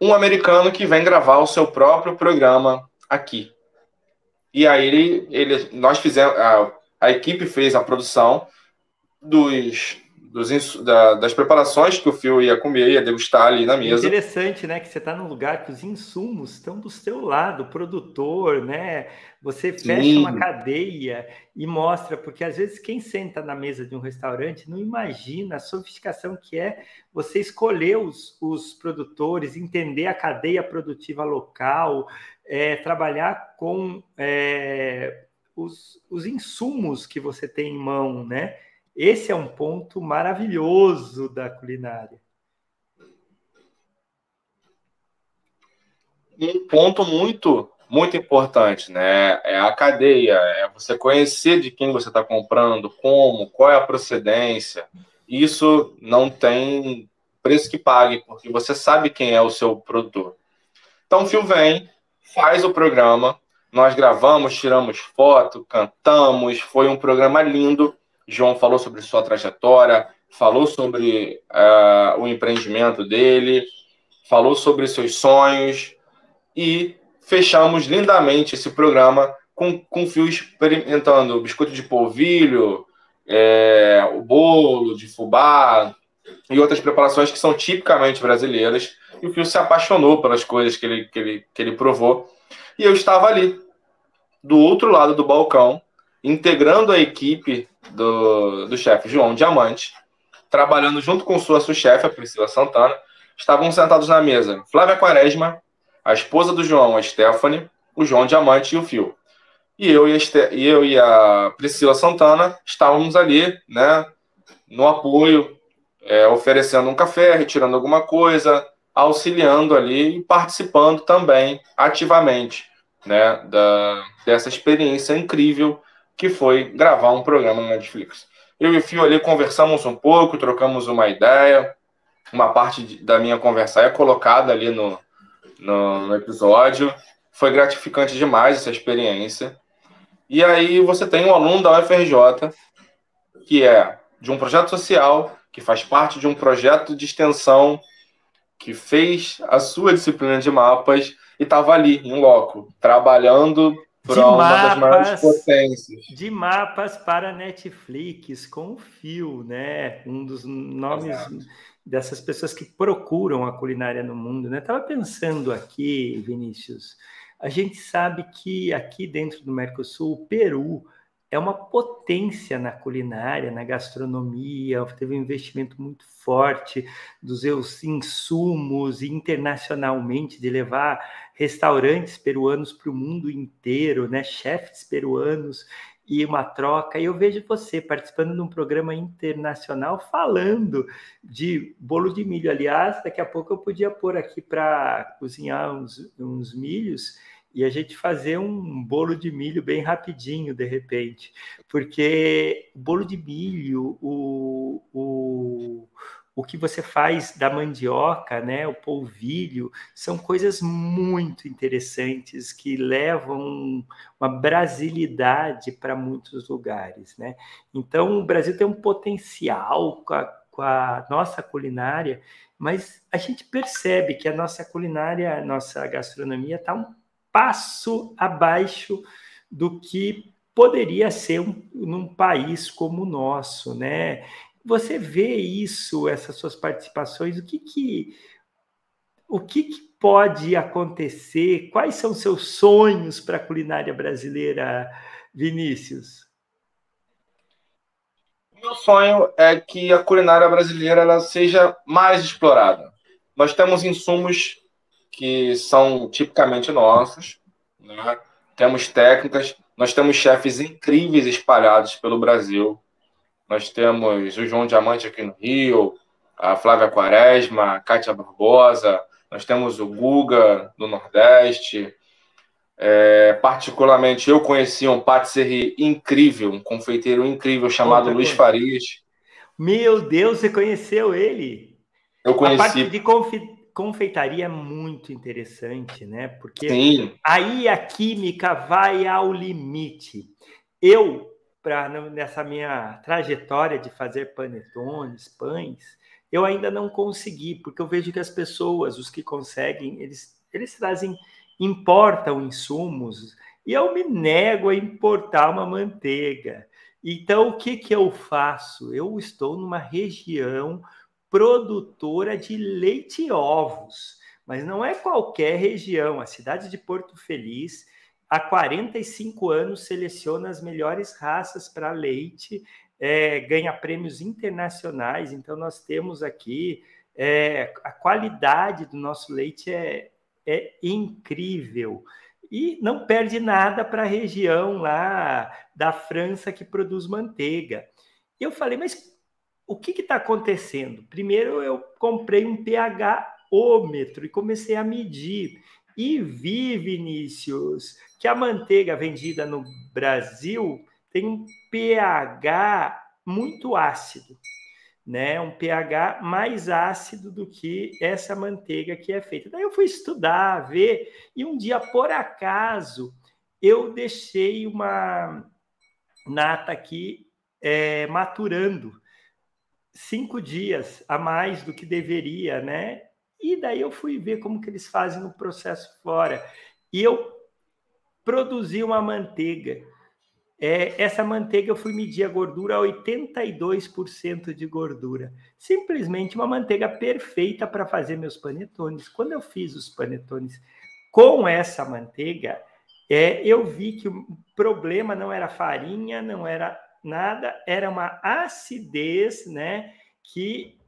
um americano que vem gravar o seu próprio programa aqui. E aí ele, ele nós fizemos a, a equipe fez a produção dos, dos da, das preparações que o Fio ia comer, ia degustar ali na mesa. Interessante, né? Que você está num lugar que os insumos estão do seu lado, o produtor, né? Você fecha Sim. uma cadeia e mostra, porque às vezes quem senta na mesa de um restaurante não imagina a sofisticação que é você escolher os, os produtores, entender a cadeia produtiva local, é, trabalhar com é, os, os insumos que você tem em mão, né? Esse é um ponto maravilhoso da culinária. Um ponto muito, muito importante, né? É a cadeia, é você conhecer de quem você está comprando, como, qual é a procedência. Isso não tem preço que pague, porque você sabe quem é o seu produtor. Então, o Fio vem, faz o programa. Nós gravamos, tiramos foto, cantamos. Foi um programa lindo. João falou sobre sua trajetória, falou sobre uh, o empreendimento dele, falou sobre seus sonhos e fechamos lindamente esse programa com, com fio experimentando biscoito de polvilho, é, o bolo de fubá e outras preparações que são tipicamente brasileiras e o Fio se apaixonou pelas coisas que ele, que ele, que ele provou. E eu estava ali, do outro lado do balcão, integrando a equipe do, do chefe João Diamante, trabalhando junto com sua sous-chefe, a Priscila Santana. Estavam sentados na mesa Flávia Quaresma, a esposa do João, a Stephanie, o João Diamante e o Fio. E eu e a, e eu e a Priscila Santana estávamos ali, né, no apoio, é, oferecendo um café, retirando alguma coisa, auxiliando ali e participando também ativamente né, da, dessa experiência incrível que foi gravar um programa na Netflix. Eu e o Fio ali conversamos um pouco, trocamos uma ideia, uma parte de, da minha conversa é colocada ali no, no, no episódio. Foi gratificante demais essa experiência. E aí você tem um aluno da UFRJ, que é de um projeto social, que faz parte de um projeto de extensão que fez a sua disciplina de mapas e estava ali, em loco, trabalhando uma mapas. De mapas para Netflix, com o Fio, né? Um dos nomes Exato. dessas pessoas que procuram a culinária no mundo, né? Estava pensando aqui, Vinícius, a gente sabe que aqui dentro do Mercosul, o Peru é uma potência na culinária, na gastronomia, teve um investimento muito forte dos seus insumos internacionalmente, de levar restaurantes peruanos para o mundo inteiro, né? chefes peruanos e uma troca. E eu vejo você participando de um programa internacional falando de bolo de milho. Aliás, daqui a pouco eu podia pôr aqui para cozinhar uns, uns milhos e a gente fazer um bolo de milho bem rapidinho, de repente. Porque o bolo de milho, o, o, o que você faz da mandioca, né, o polvilho, são coisas muito interessantes que levam uma brasilidade para muitos lugares, né? Então, o Brasil tem um potencial com a nossa culinária, mas a gente percebe que a nossa culinária, a nossa gastronomia está um passo abaixo do que poderia ser um, num país como o nosso, né? Você vê isso, essas suas participações, o que que o que, que pode acontecer? Quais são seus sonhos para a culinária brasileira, Vinícius? Meu sonho é que a culinária brasileira ela seja mais explorada. Nós temos insumos que são tipicamente nossos, né? temos técnicas, nós temos chefes incríveis espalhados pelo Brasil. Nós temos o João Diamante aqui no Rio, a Flávia Quaresma, a Kátia Barbosa, nós temos o Guga do Nordeste. É, particularmente, eu conheci um patisserie incrível, um confeiteiro incrível chamado Luiz Farias. Meu Deus, você conheceu ele? Eu conheci. A parte de confi confeitaria é muito interessante, né? Porque Sim. aí a química vai ao limite. Eu, pra, nessa minha trajetória de fazer panetones, pães, eu ainda não consegui, porque eu vejo que as pessoas, os que conseguem, eles, eles trazem, importam insumos, e eu me nego a importar uma manteiga. Então, o que, que eu faço? Eu estou numa região produtora de leite e ovos, mas não é qualquer região. A cidade de Porto Feliz, há 45 anos, seleciona as melhores raças para leite, é, ganha prêmios internacionais. Então, nós temos aqui é, a qualidade do nosso leite é, é incrível e não perde nada para a região lá da França que produz manteiga. Eu falei, mas o que está acontecendo? Primeiro, eu comprei um pH-ômetro e comecei a medir. E vi, Vinícius, que a manteiga vendida no Brasil tem um pH muito ácido, né? Um pH mais ácido do que essa manteiga que é feita. Daí eu fui estudar, ver, e um dia, por acaso, eu deixei uma nata aqui é, maturando cinco dias a mais do que deveria, né? E daí eu fui ver como que eles fazem no processo fora. E eu produzi uma manteiga. É, essa manteiga eu fui medir a gordura a 82% de gordura. Simplesmente uma manteiga perfeita para fazer meus panetones. Quando eu fiz os panetones com essa manteiga, é, eu vi que o problema não era farinha, não era nada, era uma acidez, né, que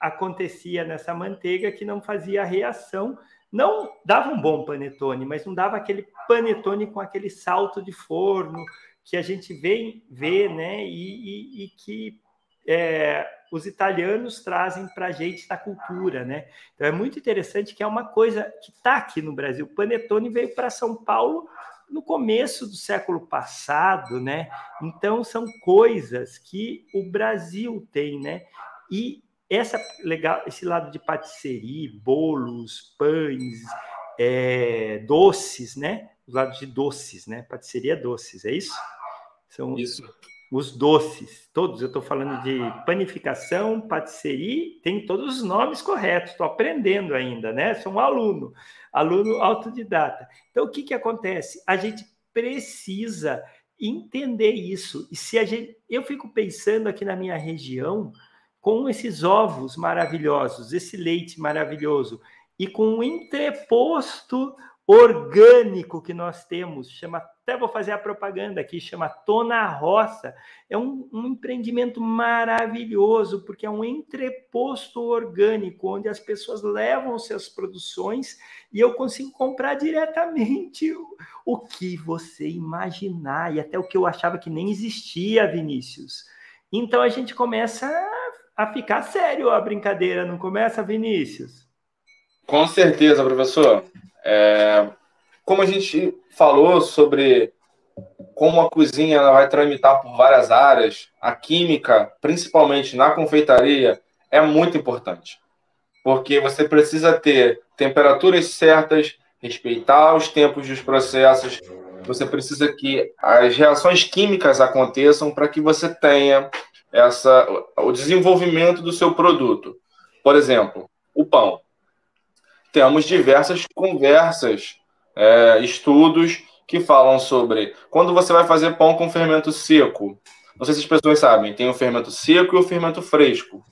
acontecia nessa manteiga que não fazia reação, não dava um bom panetone, mas não dava aquele panetone com aquele salto de forno que a gente vê, vê né, e, e, e que é, os italianos trazem para a gente da cultura, né? Então é muito interessante que é uma coisa que está aqui no Brasil. Panetone veio para São Paulo no começo do século passado, né? Então são coisas que o Brasil tem, né? E essa legal, esse lado de patisserie, bolos, pães, é, doces, né? Os lados de doces, né? Patisserie é doces, é isso? São isso. Os doces, todos. Eu estou falando de panificação, patisserie, tem todos os nomes corretos. Estou aprendendo ainda, né? Sou um aluno aluno autodidata. Então, o que, que acontece? A gente precisa entender isso. E se a gente. Eu fico pensando aqui na minha região, com esses ovos maravilhosos, esse leite maravilhoso, e com o entreposto orgânico que nós temos, chama, até vou fazer a propaganda aqui, chama Tona Roça. É um, um, empreendimento maravilhoso, porque é um entreposto orgânico, onde as pessoas levam suas produções e eu consigo comprar diretamente o, o que você imaginar, e até o que eu achava que nem existia, Vinícius. Então a gente começa a, a ficar sério a brincadeira, não começa, Vinícius? Com certeza, professor. É, como a gente falou sobre como a cozinha vai tramitar por várias áreas, a química, principalmente na confeitaria, é muito importante. Porque você precisa ter temperaturas certas, respeitar os tempos dos processos, você precisa que as reações químicas aconteçam para que você tenha essa, o desenvolvimento do seu produto. Por exemplo, o pão. Temos diversas conversas, é, estudos que falam sobre quando você vai fazer pão com fermento seco. Não sei se as pessoas sabem, tem o fermento seco e o fermento fresco.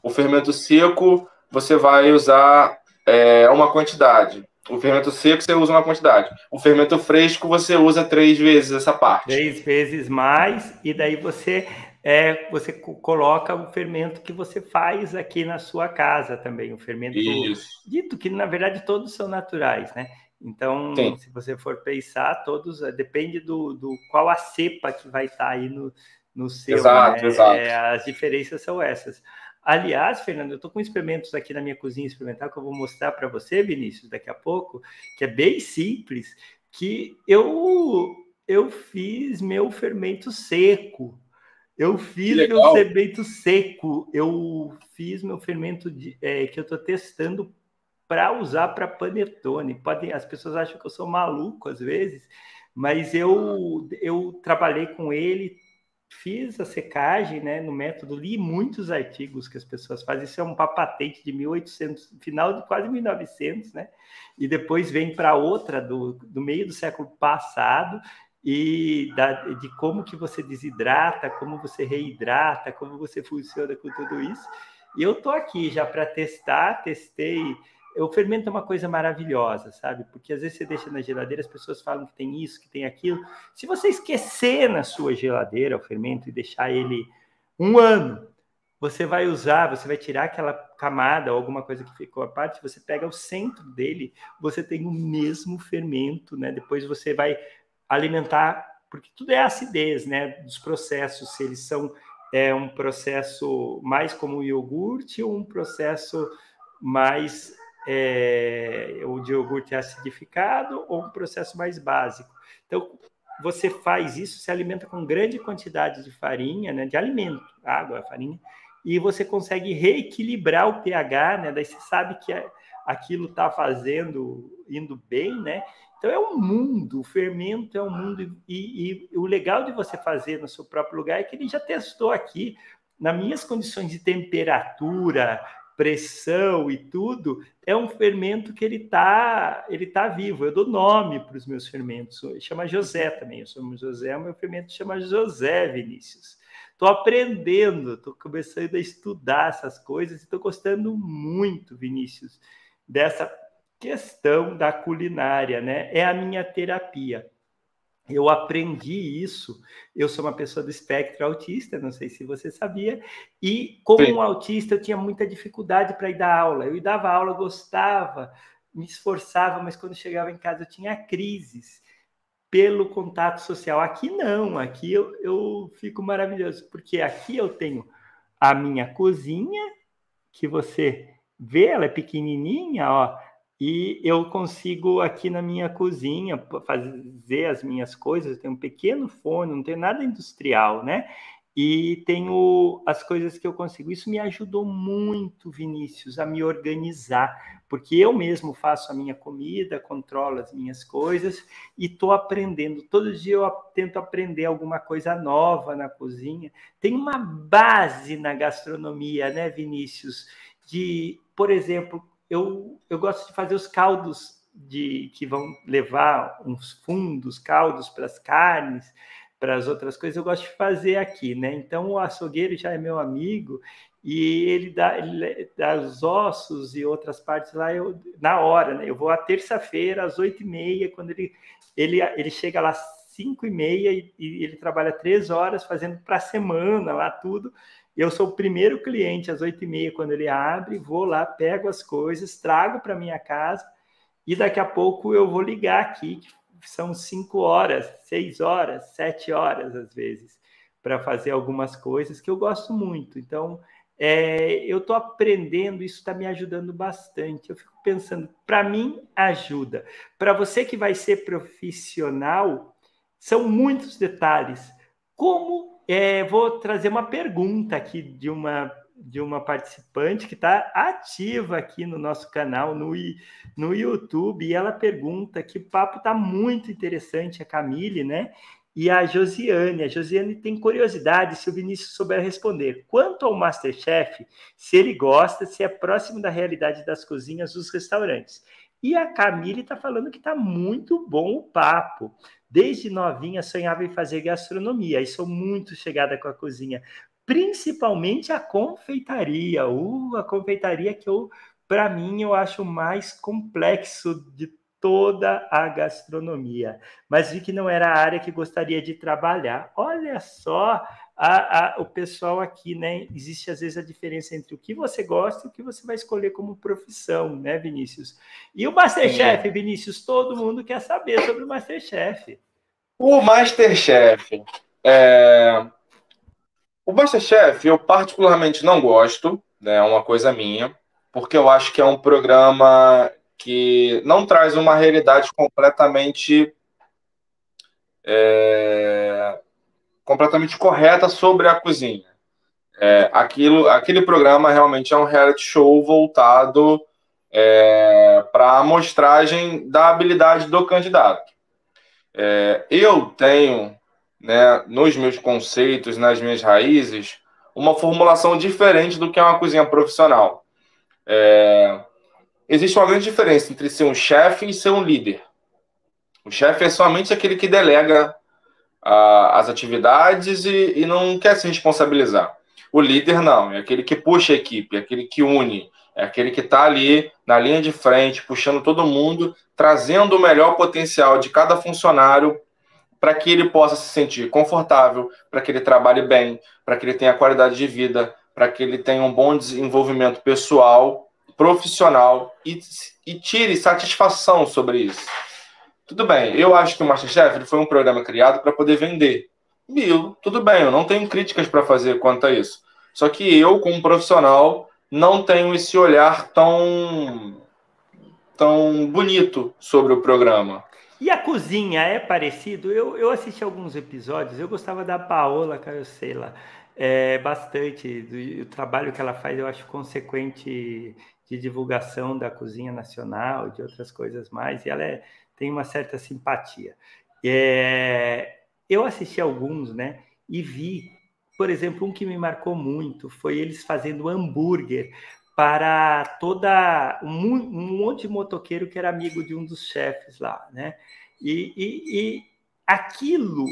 O fermento seco você vai usar é, uma quantidade. O fermento seco você usa uma quantidade. O fermento fresco você usa três vezes essa parte. Três vezes mais, e daí você é, você coloca o fermento que você faz aqui na sua casa também. O fermento Isso. dito que, na verdade, todos são naturais, né? Então, Sim. se você for pensar, todos é, depende do, do qual a cepa que vai estar aí no, no seu. Exato, né? exato. É, as diferenças são essas. Aliás, Fernando, eu estou com experimentos aqui na minha cozinha experimental que eu vou mostrar para você, Vinícius, daqui a pouco, que é bem simples, que eu eu fiz meu fermento seco. Eu fiz meu fermento seco. Eu fiz meu fermento de, é, que eu estou testando para usar para panetone. Podem, as pessoas acham que eu sou maluco às vezes, mas eu eu trabalhei com ele, fiz a secagem, né, no método, li muitos artigos que as pessoas fazem, isso é uma patente de 1800, final de quase 1900, né, e depois vem para outra do, do meio do século passado, e da, de como que você desidrata, como você reidrata, como você funciona com tudo isso. E eu tô aqui já para testar, testei o fermento é uma coisa maravilhosa, sabe? Porque às vezes você deixa na geladeira, as pessoas falam que tem isso, que tem aquilo. Se você esquecer na sua geladeira o fermento e deixar ele um ano, você vai usar, você vai tirar aquela camada ou alguma coisa que ficou à parte, você pega o centro dele, você tem o mesmo fermento, né? Depois você vai alimentar, porque tudo é acidez, né? Dos processos, se eles são é um processo mais como o iogurte ou um processo mais é, o de iogurte acidificado ou um processo mais básico. Então, você faz isso, se alimenta com grande quantidade de farinha, né, de alimento, água, farinha, e você consegue reequilibrar o pH, né? Daí você sabe que aquilo está fazendo, indo bem, né? Então é um mundo, o fermento é um mundo, e, e, o legal de você fazer no seu próprio lugar é que ele já testou aqui, nas minhas condições de temperatura, pressão e tudo, é um fermento que ele está ele tá vivo. Eu dou nome para os meus fermentos. Chama José também. Eu sou José, meu fermento chama José Vinícius. Estou aprendendo, estou começando a estudar essas coisas e estou gostando muito, Vinícius, dessa questão da culinária, né? É a minha terapia eu aprendi isso. Eu sou uma pessoa do espectro autista, não sei se você sabia, e como Sim. um autista eu tinha muita dificuldade para ir dar aula. Eu dava aula, gostava, me esforçava, mas quando chegava em casa eu tinha crises pelo contato social. Aqui não, aqui eu, eu fico maravilhoso, porque aqui eu tenho a minha cozinha, que você vê, ela é pequenininha, ó, e eu consigo aqui na minha cozinha fazer as minhas coisas. Eu tenho um pequeno forno, não tenho nada industrial, né? E tenho as coisas que eu consigo. Isso me ajudou muito, Vinícius, a me organizar, porque eu mesmo faço a minha comida, controlo as minhas coisas e estou aprendendo. Todo dia eu tento aprender alguma coisa nova na cozinha. Tem uma base na gastronomia, né, Vinícius? De, por exemplo, eu, eu gosto de fazer os caldos de que vão levar uns fundos, caldos para as carnes, para as outras coisas, eu gosto de fazer aqui, né? Então o açougueiro já é meu amigo e ele dá, ele dá os ossos e outras partes lá eu, na hora, né? Eu vou à terça-feira às oito e meia, quando ele, ele, ele chega lá às cinco e meia e, e ele trabalha três horas fazendo para a semana lá tudo eu sou o primeiro cliente às oito e meia quando ele abre, vou lá, pego as coisas, trago para minha casa e daqui a pouco eu vou ligar aqui, que são cinco horas, seis horas, sete horas às vezes, para fazer algumas coisas que eu gosto muito. Então, é, eu estou aprendendo, isso está me ajudando bastante. Eu fico pensando, para mim, ajuda. Para você que vai ser profissional, são muitos detalhes. Como é, vou trazer uma pergunta aqui de uma de uma participante que está ativa aqui no nosso canal no, no YouTube e ela pergunta que papo está muito interessante, a Camille, né? e a Josiane. A Josiane tem curiosidade se o Vinícius souber responder. Quanto ao Masterchef, se ele gosta, se é próximo da realidade das cozinhas dos restaurantes. E a Camille está falando que está muito bom o papo. Desde novinha sonhava em fazer gastronomia e sou muito chegada com a cozinha, principalmente a confeitaria. Uh, a confeitaria que eu, para mim, eu acho mais complexo de toda a gastronomia, mas vi que não era a área que gostaria de trabalhar. Olha só a, a, o pessoal aqui, né? Existe às vezes a diferença entre o que você gosta e o que você vai escolher como profissão, né, Vinícius? E o Masterchef, Vinícius, todo mundo quer saber sobre o Masterchef. O Masterchef. É... O Masterchef, eu particularmente não gosto, né? É uma coisa minha, porque eu acho que é um programa que não traz uma realidade completamente é, completamente correta sobre a cozinha. É, aquilo, aquele programa realmente é um reality show voltado é, para a amostragem da habilidade do candidato. É, eu tenho, né, nos meus conceitos, nas minhas raízes, uma formulação diferente do que é uma cozinha profissional. É, existe uma grande diferença entre ser um chefe e ser um líder. O chefe é somente aquele que delega as atividades e, e, não quer se responsabilizar. O líder não, é aquele que puxa a equipe, é aquele que une, é aquele que está ali na linha de frente, puxando todo mundo, trazendo o melhor potencial de cada funcionário para que ele possa se sentir confortável, para que ele trabalhe bem, para que ele tenha qualidade de vida, para que ele tenha um bom desenvolvimento pessoal profissional e, e tire satisfação sobre isso. Tudo bem, eu acho que o Masterchef foi um programa criado para poder vender. Eu, tudo bem, eu não tenho críticas para fazer quanto a isso. Só que eu, como profissional, não tenho esse olhar tão, tão bonito sobre o programa. E a cozinha é parecido? Eu, eu assisti alguns episódios, eu gostava da Paola Carosella é, bastante. Do, o trabalho que ela faz eu acho consequente de divulgação da cozinha nacional, de outras coisas mais, e ela é, tem uma certa simpatia. É, eu assisti alguns, né, e vi, por exemplo, um que me marcou muito foi eles fazendo hambúrguer para toda um, um monte de motoqueiro que era amigo de um dos chefes lá, né? E, e, e aquilo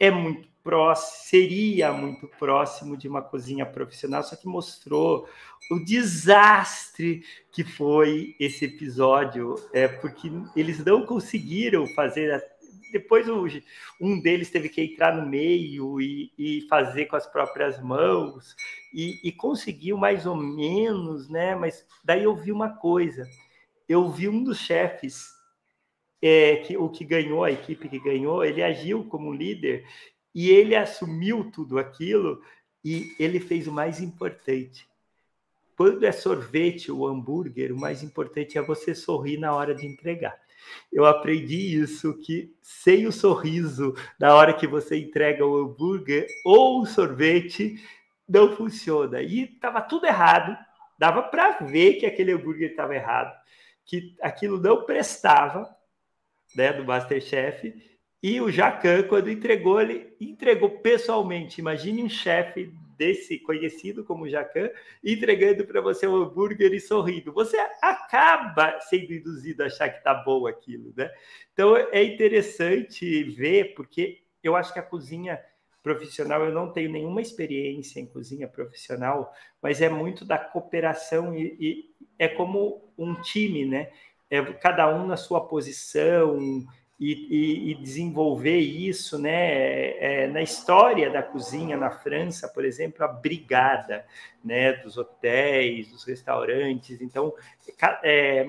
é muito próximo, seria muito próximo de uma cozinha profissional, só que mostrou o desastre que foi esse episódio, é porque eles não conseguiram fazer. Depois um deles teve que entrar no meio e, e fazer com as próprias mãos e, e conseguiu mais ou menos, né? Mas daí eu vi uma coisa, eu vi um dos chefes é, que o que ganhou, a equipe que ganhou, ele agiu como líder e ele assumiu tudo aquilo e ele fez o mais importante. Quando é sorvete ou hambúrguer, o mais importante é você sorrir na hora de entregar. Eu aprendi isso que sem o sorriso na hora que você entrega o hambúrguer ou o sorvete não funciona. E estava tudo errado. Dava para ver que aquele hambúrguer estava errado, que aquilo não prestava, né, do MasterChef e o Jacan, quando entregou, ele entregou pessoalmente. Imagine um chefe desse conhecido como Jacan entregando para você um hambúrguer e sorrindo. Você acaba sendo induzido a achar que está bom aquilo, né? Então é interessante ver, porque eu acho que a cozinha profissional, eu não tenho nenhuma experiência em cozinha profissional, mas é muito da cooperação e, e é como um time, né? É cada um na sua posição, e, e, e desenvolver isso, né? É, é, na história da cozinha na França, por exemplo, a brigada, né? Dos hotéis, dos restaurantes, então, é,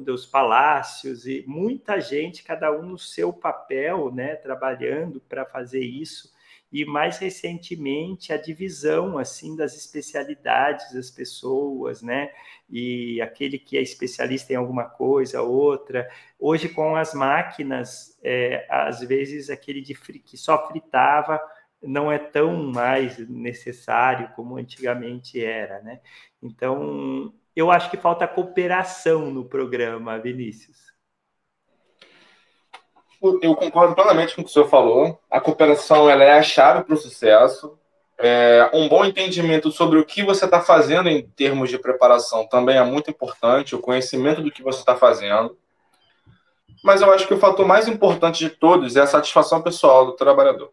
dos palácios e muita gente, cada um no seu papel, né? Trabalhando para fazer isso e mais recentemente a divisão assim das especialidades das pessoas, né? E aquele que é especialista em alguma coisa, outra. Hoje com as máquinas, é, às vezes aquele de que só fritava não é tão mais necessário como antigamente era, né? Então eu acho que falta cooperação no programa, Vinícius. Eu concordo plenamente com o que o senhor falou. A cooperação ela é a chave para o sucesso. É, um bom entendimento sobre o que você está fazendo em termos de preparação também é muito importante, o conhecimento do que você está fazendo. Mas eu acho que o fator mais importante de todos é a satisfação pessoal do trabalhador.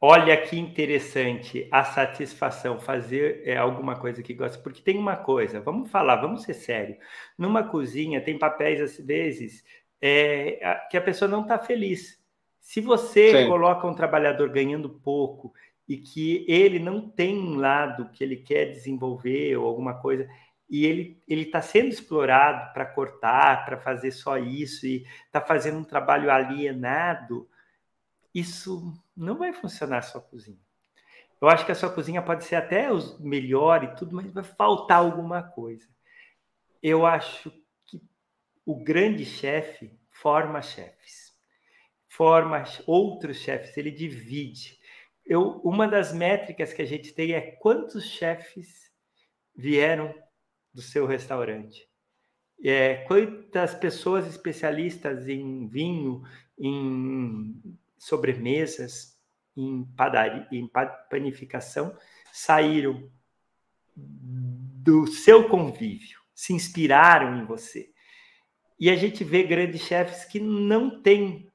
Olha que interessante a satisfação, fazer é, alguma coisa que gosta. Porque tem uma coisa, vamos falar, vamos ser sério. Numa cozinha tem papéis, às vezes, é, que a pessoa não está feliz. Se você Sim. coloca um trabalhador ganhando pouco e que ele não tem um lado que ele quer desenvolver ou alguma coisa, e ele ele está sendo explorado para cortar, para fazer só isso e está fazendo um trabalho alienado, isso não vai funcionar a sua cozinha. Eu acho que a sua cozinha pode ser até melhor e tudo, mas vai faltar alguma coisa. Eu acho o grande chefe forma chefes, forma outros chefes, ele divide. Eu, uma das métricas que a gente tem é quantos chefes vieram do seu restaurante. É, quantas pessoas especialistas em vinho, em sobremesas, em padaria, em panificação, saíram do seu convívio, se inspiraram em você. E a gente vê grandes chefes que não têm,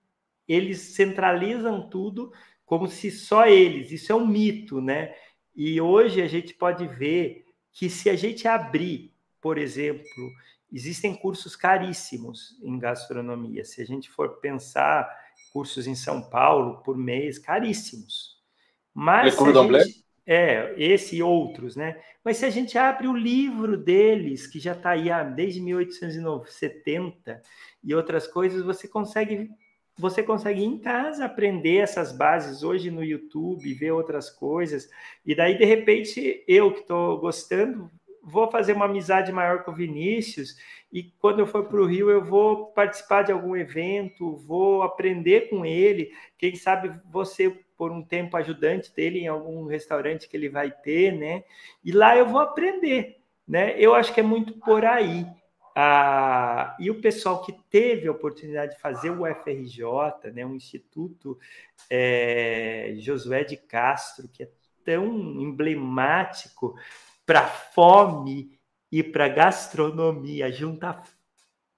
eles centralizam tudo como se só eles, isso é um mito, né? E hoje a gente pode ver que se a gente abrir, por exemplo, existem cursos caríssimos em gastronomia. Se a gente for pensar cursos em São Paulo por mês, caríssimos. Mas se gente, é, esse e outros, né? Mas se a gente abre o livro deles, que já está aí desde 1870 e outras coisas, você consegue você consegue em casa aprender essas bases hoje no YouTube, ver outras coisas, e daí de repente eu que estou gostando vou fazer uma amizade maior com o Vinícius e quando eu for para o Rio eu vou participar de algum evento, vou aprender com ele, quem sabe você por um tempo ajudante dele em algum restaurante que ele vai ter, né? E lá eu vou aprender, né? Eu acho que é muito por aí. Ah, e o pessoal que teve a oportunidade de fazer o FRJ, né, um instituto é, Josué de Castro, que é tão emblemático para fome e para gastronomia, juntar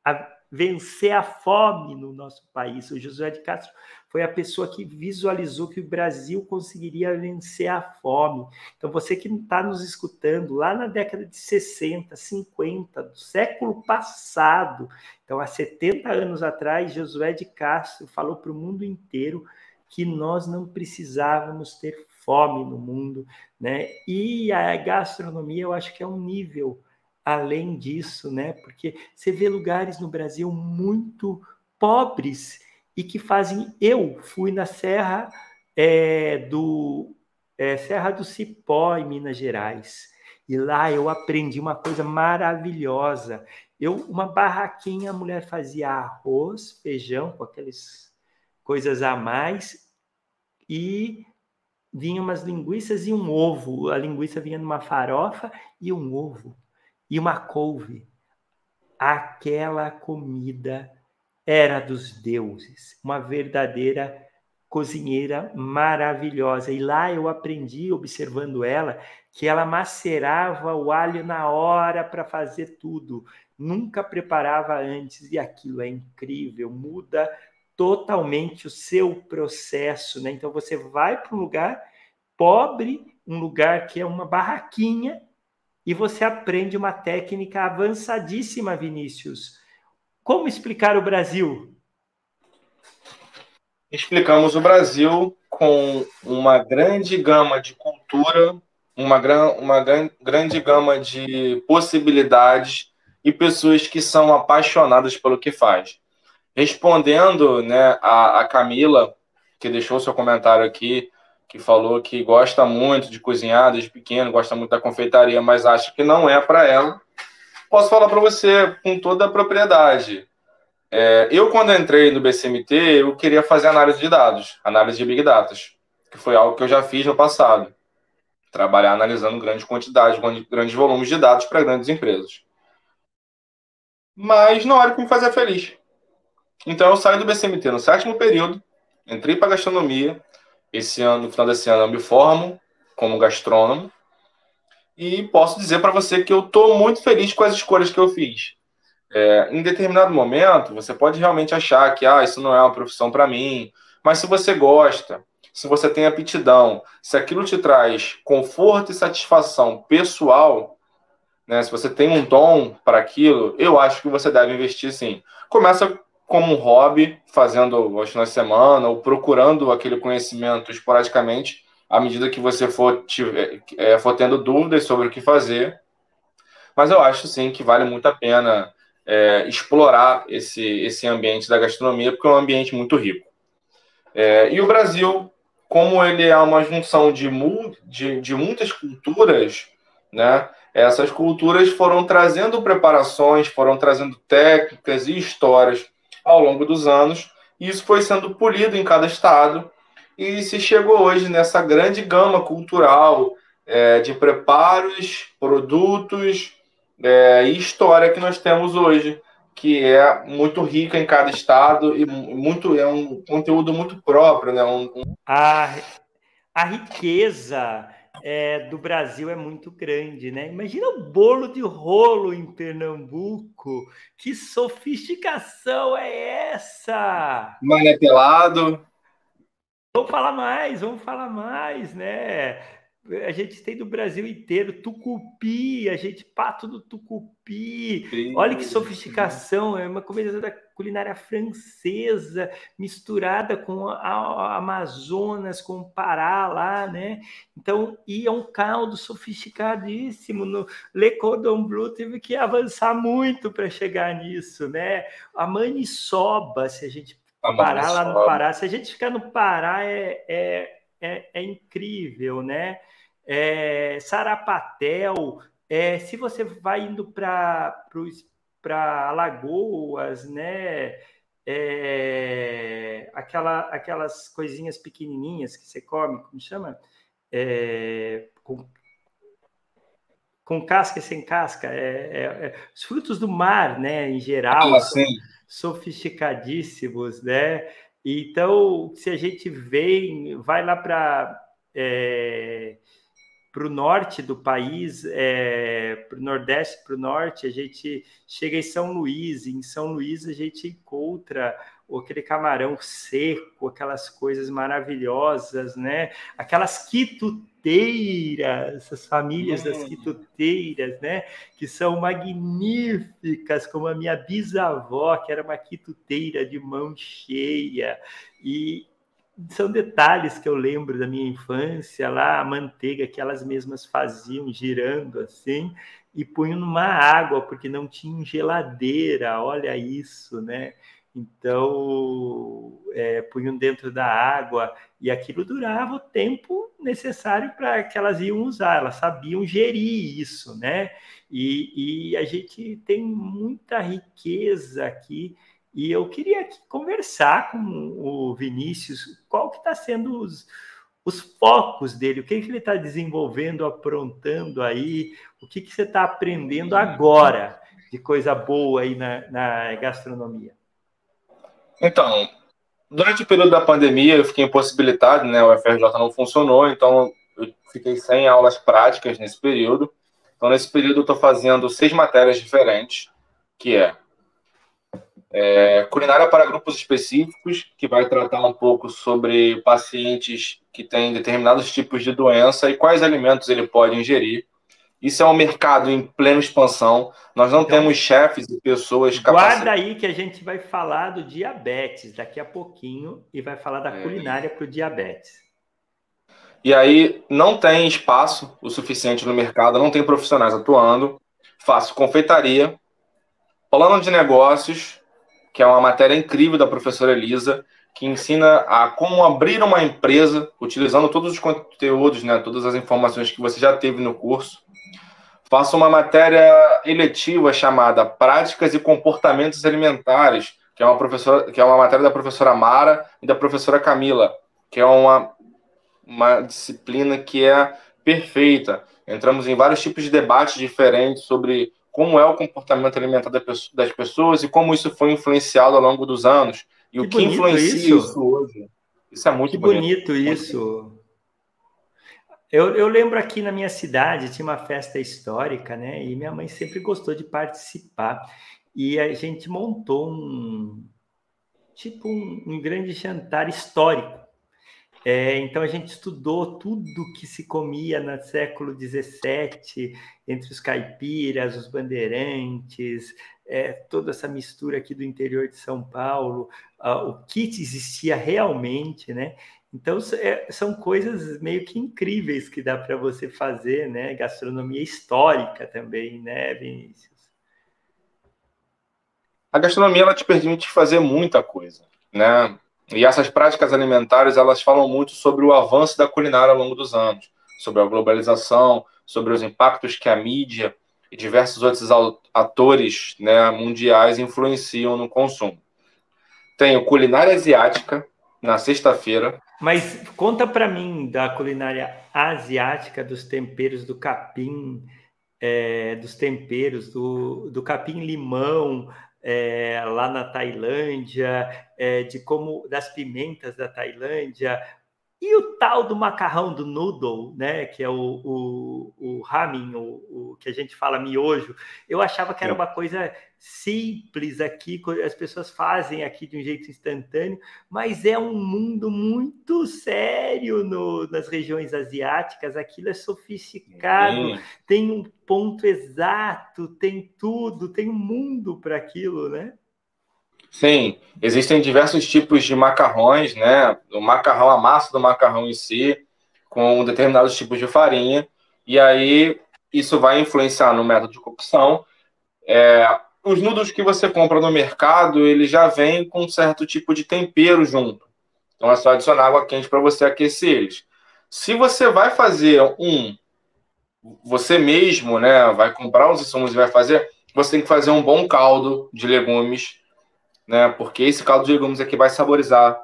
a vencer a fome no nosso país. O José de Castro foi a pessoa que visualizou que o Brasil conseguiria vencer a fome. Então, você que está nos escutando lá na década de 60, 50, do século passado, então há 70 anos atrás, Josué de Castro falou para o mundo inteiro que nós não precisávamos ter fome no mundo, né? E a gastronomia, eu acho que é um nível além disso, né? Porque você vê lugares no Brasil muito pobres e que fazem. Eu fui na Serra é, do é, Serra do Cipó, em Minas Gerais, e lá eu aprendi uma coisa maravilhosa. Eu, uma barraquinha, a mulher fazia arroz, feijão, com aquelas coisas a mais, e vinha umas linguiças e um ovo. A linguiça vinha numa farofa e um ovo. E uma couve. Aquela comida era dos deuses. Uma verdadeira cozinheira maravilhosa. E lá eu aprendi, observando ela, que ela macerava o alho na hora para fazer tudo. Nunca preparava antes. E aquilo é incrível. Muda totalmente o seu processo, né? Então você vai para um lugar pobre, um lugar que é uma barraquinha, e você aprende uma técnica avançadíssima, Vinícius. Como explicar o Brasil? Explicamos o Brasil com uma grande gama de cultura, uma, gran, uma gran, grande gama de possibilidades e pessoas que são apaixonadas pelo que faz. Respondendo né, a, a Camila, que deixou seu comentário aqui, que falou que gosta muito de cozinhar desde pequeno, gosta muito da confeitaria, mas acha que não é para ela. Posso falar para você com toda a propriedade. É, eu, quando entrei no BCMT, eu queria fazer análise de dados, análise de Big Data, que foi algo que eu já fiz no passado. Trabalhar analisando grandes quantidades, grandes volumes de dados para grandes empresas. Mas não era o que me fazia feliz. Então eu saí do BCMT no sétimo período, entrei para gastronomia. Esse ano, no final desse ano, eu me formo como gastrônomo. E posso dizer para você que eu estou muito feliz com as escolhas que eu fiz. É, em determinado momento, você pode realmente achar que ah, isso não é uma profissão para mim, mas se você gosta, se você tem aptidão, se aquilo te traz conforto e satisfação pessoal, né, se você tem um dom para aquilo, eu acho que você deve investir sim. Começa como um hobby, fazendo aos finais de semana ou procurando aquele conhecimento esporadicamente, à medida que você for, tiver, é, for tendo dúvidas sobre o que fazer. Mas eu acho sim que vale muito a pena é, explorar esse, esse ambiente da gastronomia, porque é um ambiente muito rico. É, e o Brasil, como ele é uma junção de, de, de muitas culturas, né, essas culturas foram trazendo preparações, foram trazendo técnicas e histórias ao longo dos anos, e isso foi sendo polido em cada estado, e se chegou hoje nessa grande gama cultural é, de preparos, produtos é, e história que nós temos hoje, que é muito rica em cada estado e muito é um conteúdo muito próprio, né? Um, um... A, a riqueza é, do Brasil é muito grande, né? Imagina o bolo de rolo em Pernambuco. Que sofisticação é essa? Mané pelado. Vamos falar mais, vamos falar mais, né? A gente tem do Brasil inteiro, tucupi, a gente pato do tucupi. Sim, Olha que sofisticação, é uma comida da culinária francesa misturada com a, a Amazonas, com o Pará lá, né? Então, e é um caldo sofisticadíssimo. No Le Cordon Bleu teve que avançar muito para chegar nisso, né? A maniçoba, se a gente parar lá no Pará, se a gente ficar no Pará é, é, é, é incrível, né? é, Sarapatel, é, se você vai indo para Alagoas, né? É, aquela, aquelas coisinhas pequenininhas que você come, como chama? É, com, com casca e sem casca, é, é, é, os frutos do mar, né, em geral, ah, são sofisticadíssimos, né? Então, se a gente vem, vai lá para é, o norte do país, é, para o nordeste, para o norte, a gente chega em São Luís, e em São Luís a gente encontra aquele camarão seco, aquelas coisas maravilhosas, né? Aquelas quituteiras, as famílias das hum. quituteiras, né? Que são magníficas, como a minha bisavó, que era uma quituteira de mão cheia. E, são detalhes que eu lembro da minha infância, lá a manteiga que elas mesmas faziam girando assim e punham numa água porque não tinha geladeira, olha isso, né? Então, é, punham dentro da água e aquilo durava o tempo necessário para que elas iam usar, elas sabiam gerir isso, né? E, e a gente tem muita riqueza aqui e eu queria aqui conversar com o Vinícius, qual que está sendo os, os focos dele, o que, que ele está desenvolvendo, aprontando aí, o que, que você está aprendendo agora de coisa boa aí na, na gastronomia? Então, durante o período da pandemia eu fiquei impossibilitado, né? O FRJ não funcionou, então eu fiquei sem aulas práticas nesse período. Então, nesse período eu estou fazendo seis matérias diferentes, que é é, culinária para grupos específicos, que vai tratar um pouco sobre pacientes que têm determinados tipos de doença e quais alimentos ele pode ingerir. Isso é um mercado em plena expansão. Nós não então, temos chefes e pessoas capazes. Guarda aí que a gente vai falar do diabetes daqui a pouquinho e vai falar da é. culinária para o diabetes. E aí não tem espaço o suficiente no mercado, não tem profissionais atuando. Faço confeitaria, plano de negócios, que é uma matéria incrível da professora Elisa, que ensina a como abrir uma empresa utilizando todos os conteúdos, né, todas as informações que você já teve no curso. Faço uma matéria eletiva chamada Práticas e Comportamentos Alimentares, que é uma professora, que é uma matéria da professora Mara e da professora Camila, que é uma uma disciplina que é perfeita. Entramos em vários tipos de debates diferentes sobre como é o comportamento alimentar das pessoas e como isso foi influenciado ao longo dos anos e que o que influencia isso. isso. hoje. Isso é muito que bonito. bonito isso. Eu, eu, lembro aqui na minha cidade tinha uma festa histórica, né? E minha mãe sempre gostou de participar. E a gente montou um tipo um, um grande jantar histórico é, então a gente estudou tudo que se comia no século XVII, entre os caipiras, os bandeirantes, é, toda essa mistura aqui do interior de São Paulo, uh, o que existia realmente, né? Então é, são coisas meio que incríveis que dá para você fazer, né? Gastronomia histórica também, né, Vinícius? A gastronomia ela te permite fazer muita coisa, né? E essas práticas alimentares, elas falam muito sobre o avanço da culinária ao longo dos anos, sobre a globalização, sobre os impactos que a mídia e diversos outros atores né, mundiais influenciam no consumo. Tenho culinária asiática na sexta-feira. Mas conta para mim da culinária asiática, dos temperos do capim, é, dos temperos do, do capim-limão, é, lá na Tailândia, é, de como das pimentas da Tailândia, e o tal do macarrão do noodle, né, que é o, o, o ramen, o, o, que a gente fala miojo, eu achava que era uma coisa simples aqui, as pessoas fazem aqui de um jeito instantâneo, mas é um mundo muito sério no, nas regiões asiáticas, aquilo é sofisticado, tem um ponto exato, tem tudo, tem um mundo para aquilo, né? Sim, existem diversos tipos de macarrões, né? O macarrão, a massa do macarrão em si, com determinados tipos de farinha, e aí isso vai influenciar no método de cocção. É, os noodles que você compra no mercado, ele já vem com um certo tipo de tempero junto. Então é só adicionar água quente para você aquecer eles. Se você vai fazer um, você mesmo, né, vai comprar os insumos e vai fazer, você tem que fazer um bom caldo de legumes né? Porque esse caldo de legumes aqui vai saborizar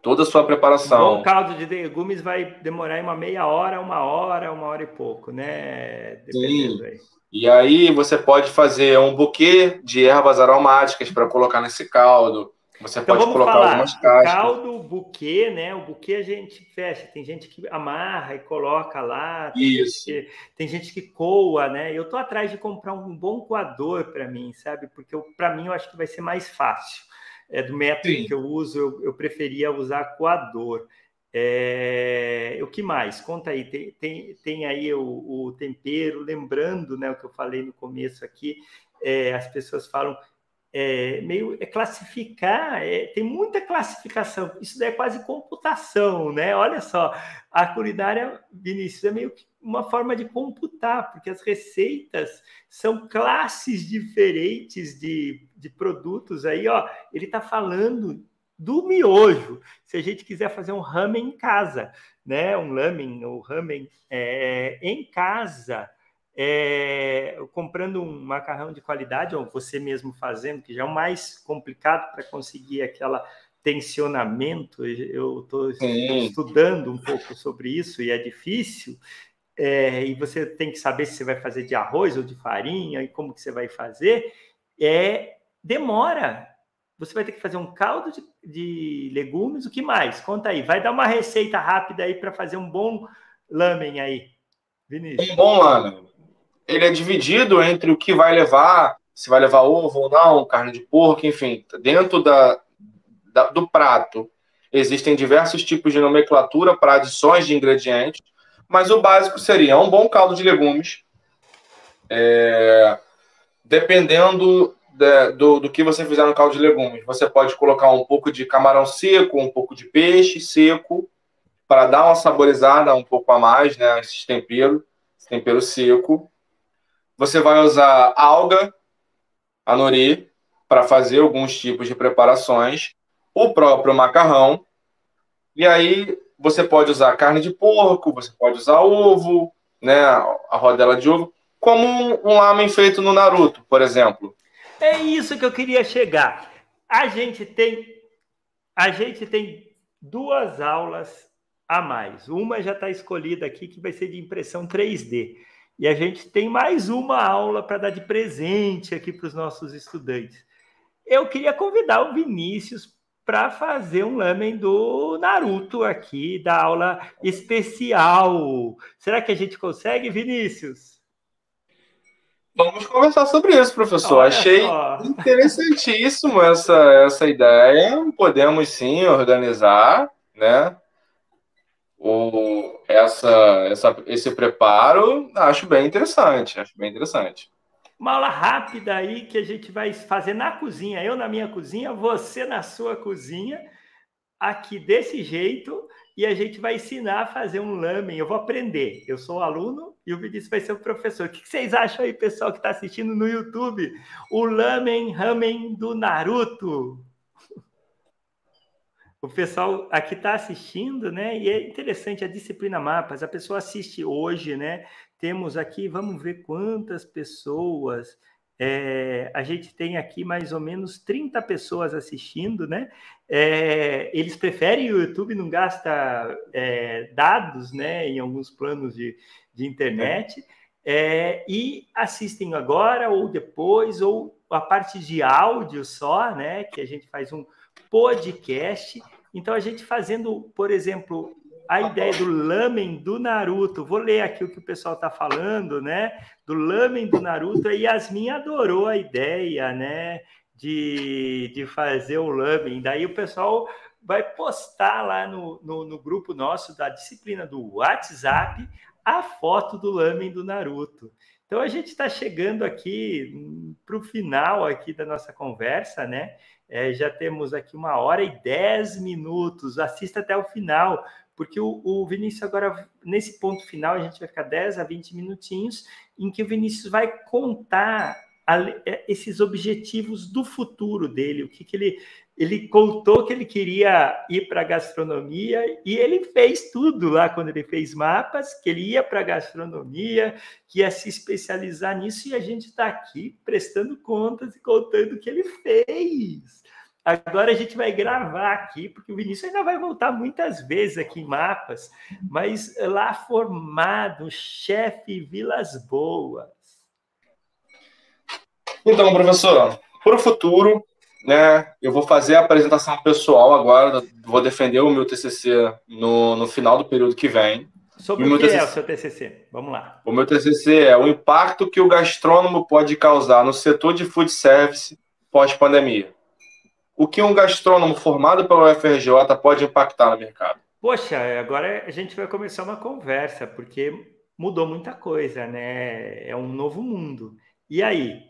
toda a sua preparação. Um caldo de legumes vai demorar uma meia hora, uma hora, uma hora e pouco, né? Dependendo Sim. Aí. E aí você pode fazer um buquê de ervas aromáticas para colocar nesse caldo. Você então, pode colocar falar, algumas cascas. O caldo, o buquê, né? O buquê a gente fecha. Tem gente que amarra e coloca lá. Tem Isso. Gente que, tem gente que coa, né? Eu tô atrás de comprar um bom coador para mim, sabe? Porque para mim eu acho que vai ser mais fácil. É do método Sim. que eu uso, eu, eu preferia usar coador. É, o que mais? Conta aí. Tem, tem, tem aí o, o, tempero, lembrando, né, o que eu falei no começo aqui. É, as pessoas falam é, meio é classificar, é, tem muita classificação, isso daí é quase computação, né? Olha só, a culinária, Vinícius, é meio que uma forma de computar, porque as receitas são classes diferentes de, de produtos. Aí, ó, ele está falando do miojo. Se a gente quiser fazer um ramen em casa, né? Um lamen ou ramen é, em casa, é, comprando um macarrão de qualidade, ou você mesmo fazendo, que já é o mais complicado para conseguir aquela tensionamento. Eu estou estudando um pouco sobre isso e é difícil. É, e você tem que saber se você vai fazer de arroz ou de farinha e como que você vai fazer. É demora. Você vai ter que fazer um caldo de, de legumes. O que mais? Conta aí. Vai dar uma receita rápida aí para fazer um bom lamen aí, Vinícius. Um bom lamen ele é dividido entre o que vai levar, se vai levar ovo ou não, carne de porco, enfim, dentro da, da do prato existem diversos tipos de nomenclatura para adições de ingredientes, mas o básico seria um bom caldo de legumes, é, dependendo de, do, do que você fizer no caldo de legumes. Você pode colocar um pouco de camarão seco, um pouco de peixe seco, para dar uma saborizada um pouco a mais, né? Esse tempero, esse tempero seco. Você vai usar alga, a nori, para fazer alguns tipos de preparações, o próprio macarrão, e aí você pode usar carne de porco, você pode usar ovo, né, a rodela de ovo, como um, um feito no Naruto, por exemplo. É isso que eu queria chegar. A gente tem a gente tem duas aulas a mais. Uma já está escolhida aqui que vai ser de impressão 3D. E a gente tem mais uma aula para dar de presente aqui para os nossos estudantes. Eu queria convidar o Vinícius para fazer um lamen do Naruto aqui, da aula especial. Será que a gente consegue, Vinícius? Vamos conversar sobre isso, professor. Olha Achei só. interessantíssimo essa, essa ideia. Podemos sim organizar, né? O, essa, essa, esse preparo, acho bem interessante. Acho bem interessante. Uma aula rápida aí que a gente vai fazer na cozinha. Eu na minha cozinha, você na sua cozinha, aqui desse jeito, e a gente vai ensinar a fazer um lamen. Eu vou aprender. Eu sou aluno e o Vinícius vai ser o professor. O que vocês acham aí, pessoal que está assistindo no YouTube? O lamen ramen do Naruto. O pessoal aqui está assistindo, né? E é interessante a disciplina mapas. A pessoa assiste hoje, né? Temos aqui, vamos ver quantas pessoas. É, a gente tem aqui mais ou menos 30 pessoas assistindo, né? É, eles preferem o YouTube, não gasta é, dados, né? Em alguns planos de, de internet. É, e assistem agora ou depois, ou a parte de áudio só, né? Que a gente faz um podcast. Então, a gente fazendo, por exemplo, a ideia do lamen do Naruto. Vou ler aqui o que o pessoal está falando, né? Do lamen do Naruto. A Yasmin adorou a ideia, né? De, de fazer o lamen. Daí o pessoal vai postar lá no, no, no grupo nosso da disciplina do WhatsApp a foto do lamen do Naruto. Então a gente está chegando aqui para o final aqui da nossa conversa, né? É, já temos aqui uma hora e dez minutos. Assista até o final, porque o, o, Vinícius agora, nesse ponto final, a gente vai ficar 10 a 20 minutinhos, em que o Vinícius vai contar a, é, esses objetivos do futuro dele, o que, que ele. Ele contou que ele queria ir para a gastronomia e ele fez tudo lá quando ele fez mapas, que ele ia para a gastronomia, que ia se especializar nisso, e a gente está aqui prestando contas e contando o que ele fez. Agora a gente vai gravar aqui, porque o Vinícius ainda vai voltar muitas vezes aqui em mapas, mas lá formado, chefe Vilas Boas. Então, professor, para o futuro, né, eu vou fazer a apresentação pessoal agora, vou defender o meu TCC no, no final do período que vem. Sobre o, o que TCC, é o seu TCC? Vamos lá. O meu TCC é o impacto que o gastrônomo pode causar no setor de food service pós-pandemia o que um gastrônomo formado pela UFRJ pode impactar no mercado? Poxa, agora a gente vai começar uma conversa, porque mudou muita coisa, né? É um novo mundo. E aí,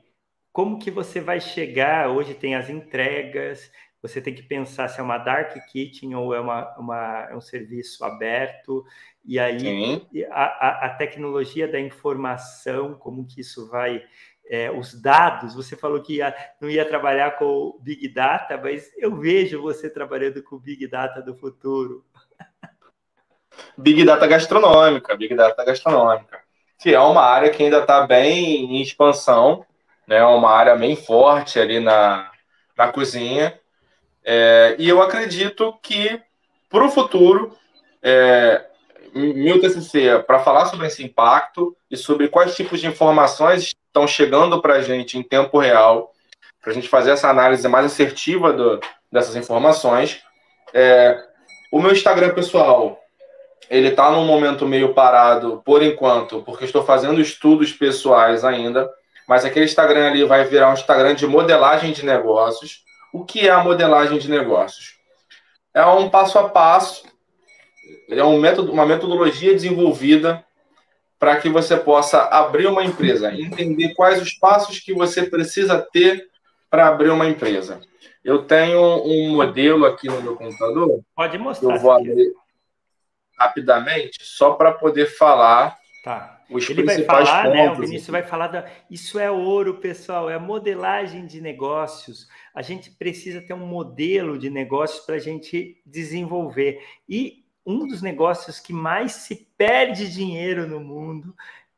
como que você vai chegar? Hoje tem as entregas, você tem que pensar se é uma dark kitchen ou é, uma, uma é um serviço aberto. E aí, a, a, tecnologia da informação, como que isso vai é, os dados, você falou que ia, não ia trabalhar com Big Data, mas eu vejo você trabalhando com Big Data do futuro. Big Data gastronômica, Big Data gastronômica, que é uma área que ainda está bem em expansão, né? É uma área bem forte ali na, na cozinha. É, e eu acredito que para o futuro, é, meu TCC para falar sobre esse impacto e sobre quais tipos de informações estão chegando para a gente em tempo real, para a gente fazer essa análise mais assertiva do, dessas informações. É, o meu Instagram pessoal, ele está num momento meio parado por enquanto, porque estou fazendo estudos pessoais ainda, mas aquele Instagram ali vai virar um Instagram de modelagem de negócios. O que é a modelagem de negócios? É um passo a passo, é um método, uma metodologia desenvolvida para que você possa abrir uma empresa, entender quais os passos que você precisa ter para abrir uma empresa. Eu tenho um modelo aqui no meu computador. Pode mostrar. Eu vou abrir rapidamente, só para poder falar tá. Os Ele vai falar, pontos. Né, o Vinícius vai falar da. Isso é ouro, pessoal, é modelagem de negócios. A gente precisa ter um modelo de negócios para a gente desenvolver. E um dos negócios que mais se perde dinheiro no mundo,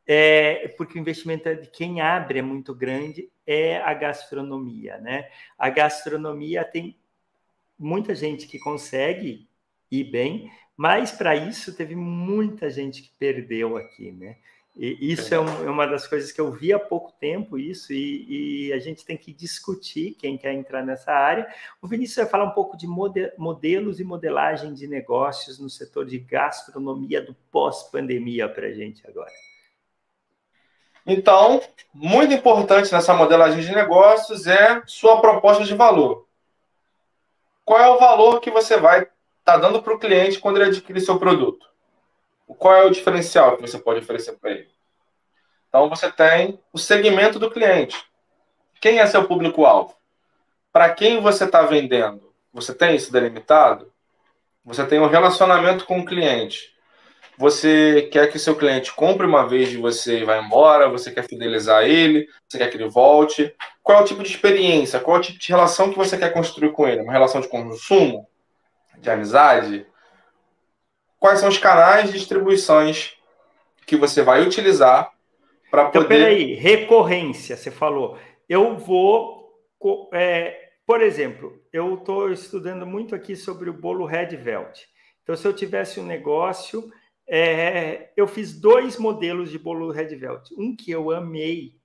é, porque o investimento é de quem abre é muito grande, é a gastronomia, né? A gastronomia tem muita gente que consegue ir bem, mas para isso teve muita gente que perdeu aqui, né? E isso é, um, é, uma das coisas que eu vi há pouco tempo, isso, e, e, a gente tem que discutir quem quer entrar nessa área. O Vinícius vai falar um pouco de modelos e modelagem de negócios no setor de gastronomia do pós-pandemia para a gente agora. Então, muito importante nessa modelagem de negócios é sua proposta de valor. Qual é o valor que você vai estar tá dando para o cliente quando ele adquirir seu produto? Qual é o diferencial que você pode oferecer para ele? Então, você tem o segmento do cliente. Quem é seu público-alvo? Para quem você está vendendo? Você tem isso delimitado? Você tem um relacionamento com o cliente. Você quer que seu cliente compre uma vez de você e vá embora? Você quer fidelizar ele? Você quer que ele volte? Qual é o tipo de experiência? Qual é o tipo de relação que você quer construir com ele? Uma relação de consumo? De amizade? Quais são os canais de distribuições que você vai utilizar para então, poder. Então, peraí, recorrência, você falou. Eu vou. É, por exemplo, eu estou estudando muito aqui sobre o bolo Red Velvet. Então, se eu tivesse um negócio, é, eu fiz dois modelos de bolo Red Velvet. Um que eu amei,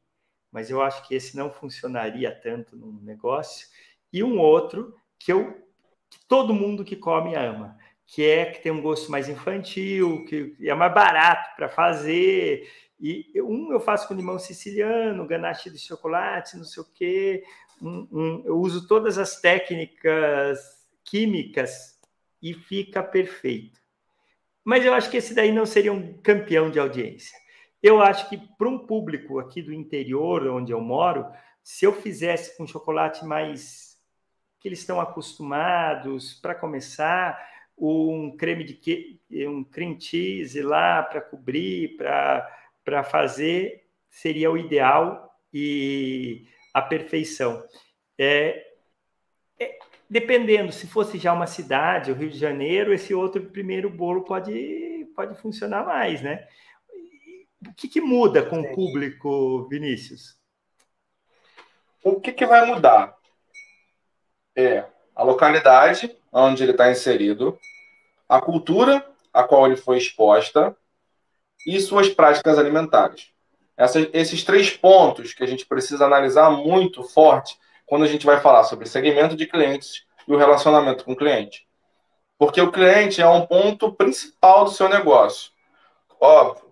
mas eu acho que esse não funcionaria tanto no negócio, e um outro que eu que todo mundo que come ama que é que tem um gosto mais infantil, que é mais barato para fazer. E um eu faço com limão siciliano, ganache de chocolate, não sei o quê. Um, um, eu uso todas as técnicas químicas e fica perfeito. Mas eu acho que esse daí não seria um campeão de audiência. Eu acho que para um público aqui do interior, onde eu moro, se eu fizesse com chocolate mais que eles estão acostumados, para começar, um creme de que, um cream cheese lá para cobrir, para fazer, seria o ideal e a perfeição. É, é, dependendo, se fosse já uma cidade, o Rio de Janeiro, esse outro primeiro bolo pode, pode funcionar mais, né? O que, que muda com o público, Vinícius? O que, que vai mudar? É a localidade onde ele está inserido, a cultura a qual ele foi exposta e suas práticas alimentares. Esses três pontos que a gente precisa analisar muito forte quando a gente vai falar sobre segmento de clientes e o relacionamento com o cliente. Porque o cliente é um ponto principal do seu negócio. Óbvio,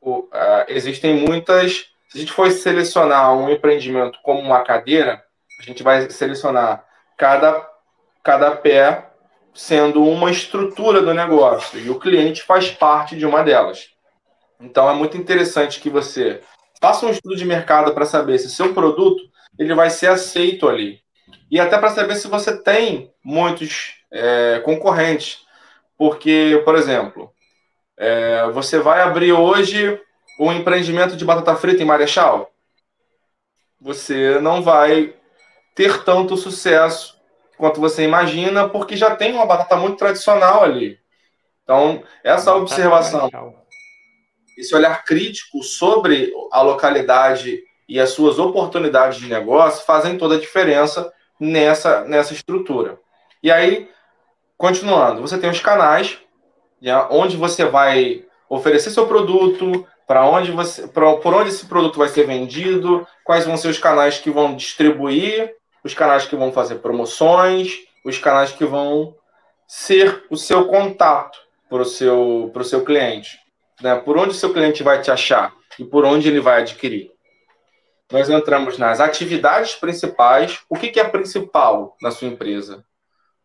o, uh, existem muitas. Se a gente for selecionar um empreendimento como uma cadeira, a gente vai selecionar cada, cada pé sendo uma estrutura do negócio e o cliente faz parte de uma delas. Então é muito interessante que você faça um estudo de mercado para saber se seu produto ele vai ser aceito ali. E até para saber se você tem muitos é, concorrentes, porque por exemplo é, você vai abrir hoje um empreendimento de batata frita em Marechal, você não vai ter tanto sucesso quanto você imagina, porque já tem uma batata muito tradicional ali. Então, essa observação, esse olhar crítico sobre a localidade e as suas oportunidades de negócio fazem toda a diferença nessa, nessa estrutura. E aí, continuando, você tem os canais, né, onde você vai oferecer seu produto, para onde você, pra, por onde esse produto vai ser vendido, quais vão ser os canais que vão distribuir os canais que vão fazer promoções, os canais que vão ser o seu contato para o seu, pro seu cliente. Né? Por onde o seu cliente vai te achar e por onde ele vai adquirir. Nós entramos nas atividades principais. O que, que é principal na sua empresa?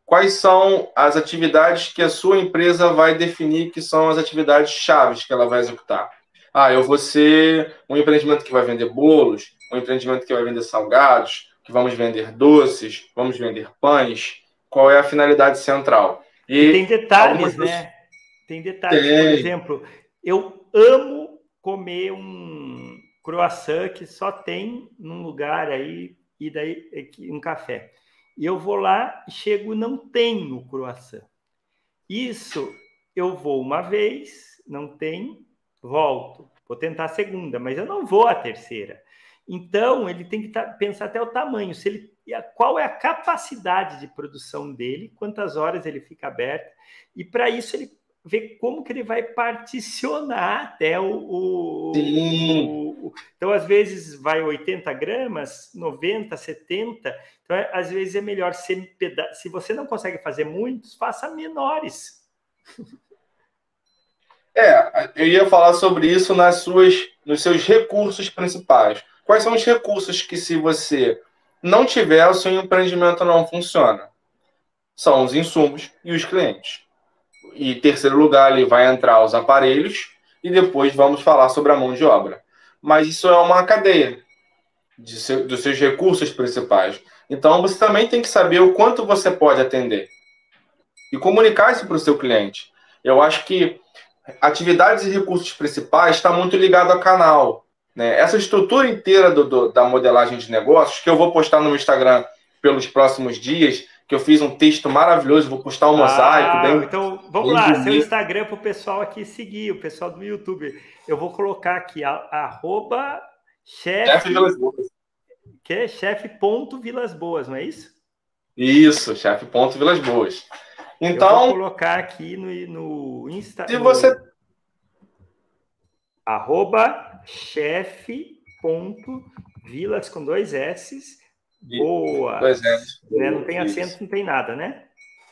Quais são as atividades que a sua empresa vai definir que são as atividades chaves que ela vai executar? Ah, eu vou ser um empreendimento que vai vender bolos, um empreendimento que vai vender salgados, que vamos vender doces, vamos vender pães, qual é a finalidade central. E, e tem detalhes, né? Tem detalhes. Tem. Por exemplo, eu amo comer um croissant que só tem num lugar aí e daí um café. E eu vou lá, chego, não tem o croissant. Isso eu vou uma vez, não tem, volto. Vou tentar a segunda, mas eu não vou a terceira. Então, ele tem que pensar até o tamanho, se ele, qual é a capacidade de produção dele, quantas horas ele fica aberto, e para isso ele ver como que ele vai particionar até o, o, o, Então, às vezes, vai 80 gramas, 90, 70. Então, é, às vezes é melhor ser. Se você não consegue fazer muitos, faça menores. É, eu ia falar sobre isso nas suas, nos seus recursos principais. Quais são os recursos que, se você não tiver, o seu empreendimento não funciona? São os insumos e os clientes. E terceiro lugar, ali vai entrar os aparelhos e depois vamos falar sobre a mão de obra. Mas isso é uma cadeia seu, dos seus recursos principais. Então você também tem que saber o quanto você pode atender e comunicar isso para o seu cliente. Eu acho que atividades e recursos principais está muito ligado ao canal. Né? Essa estrutura inteira do, do, da modelagem de negócios, que eu vou postar no Instagram pelos próximos dias, que eu fiz um texto maravilhoso, vou postar um mosaico. Ah, bem, então, vamos lá, seu Instagram para o pessoal aqui seguir, o pessoal do YouTube. Eu vou colocar aqui, a, arroba chefe... Vilas Boas. Que é chefe ponto Vilas Boas, não é isso? Isso, chefe ponto Vilas Boas. Então... Eu vou colocar aqui no, no Insta... Se você... Arroba chefe ponto Vilas com dois S's Boa. Pois é. Né? Não tem acento, não tem nada, né?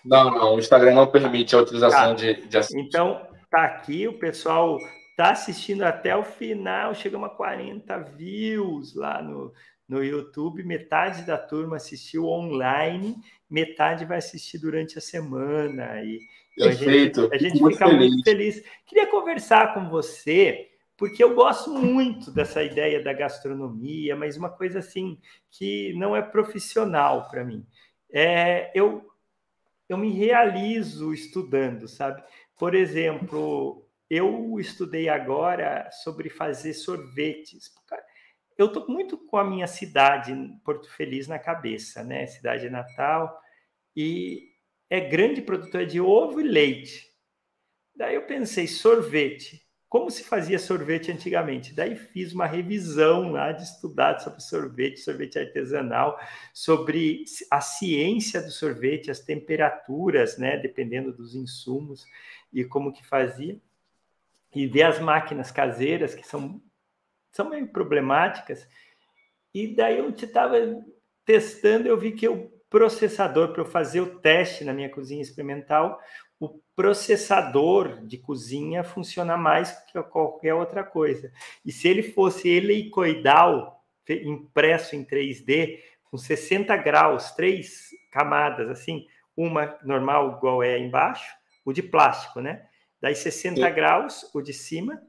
Não, não. O Instagram não permite a utilização tá. de, de acento. Então, tá aqui, o pessoal tá assistindo até o final, chegamos a 40 views lá no, no YouTube, metade da turma assistiu online, metade vai assistir durante a semana. E, Perfeito. A gente, a gente fica feliz. muito feliz. Queria conversar com você porque eu gosto muito dessa ideia da gastronomia, mas uma coisa assim que não é profissional para mim. É, eu, eu me realizo estudando, sabe? Por exemplo, eu estudei agora sobre fazer sorvetes. Eu estou muito com a minha cidade, Porto Feliz, na cabeça, né? Cidade natal, e é grande produtora de ovo e leite. Daí eu pensei, sorvete como se fazia sorvete antigamente. Daí fiz uma revisão lá de estudar sobre sorvete, sorvete artesanal, sobre a ciência do sorvete, as temperaturas, né, dependendo dos insumos e como que fazia. E ver as máquinas caseiras que são são meio problemáticas. E daí eu estava testando, eu vi que o processador para eu fazer o teste na minha cozinha experimental, o processador de cozinha funciona mais que qualquer outra coisa. E se ele fosse helicoidal, impresso em 3D, com 60 graus, três camadas, assim, uma normal igual é embaixo, o de plástico, né? Daí 60 Sim. graus, o de cima,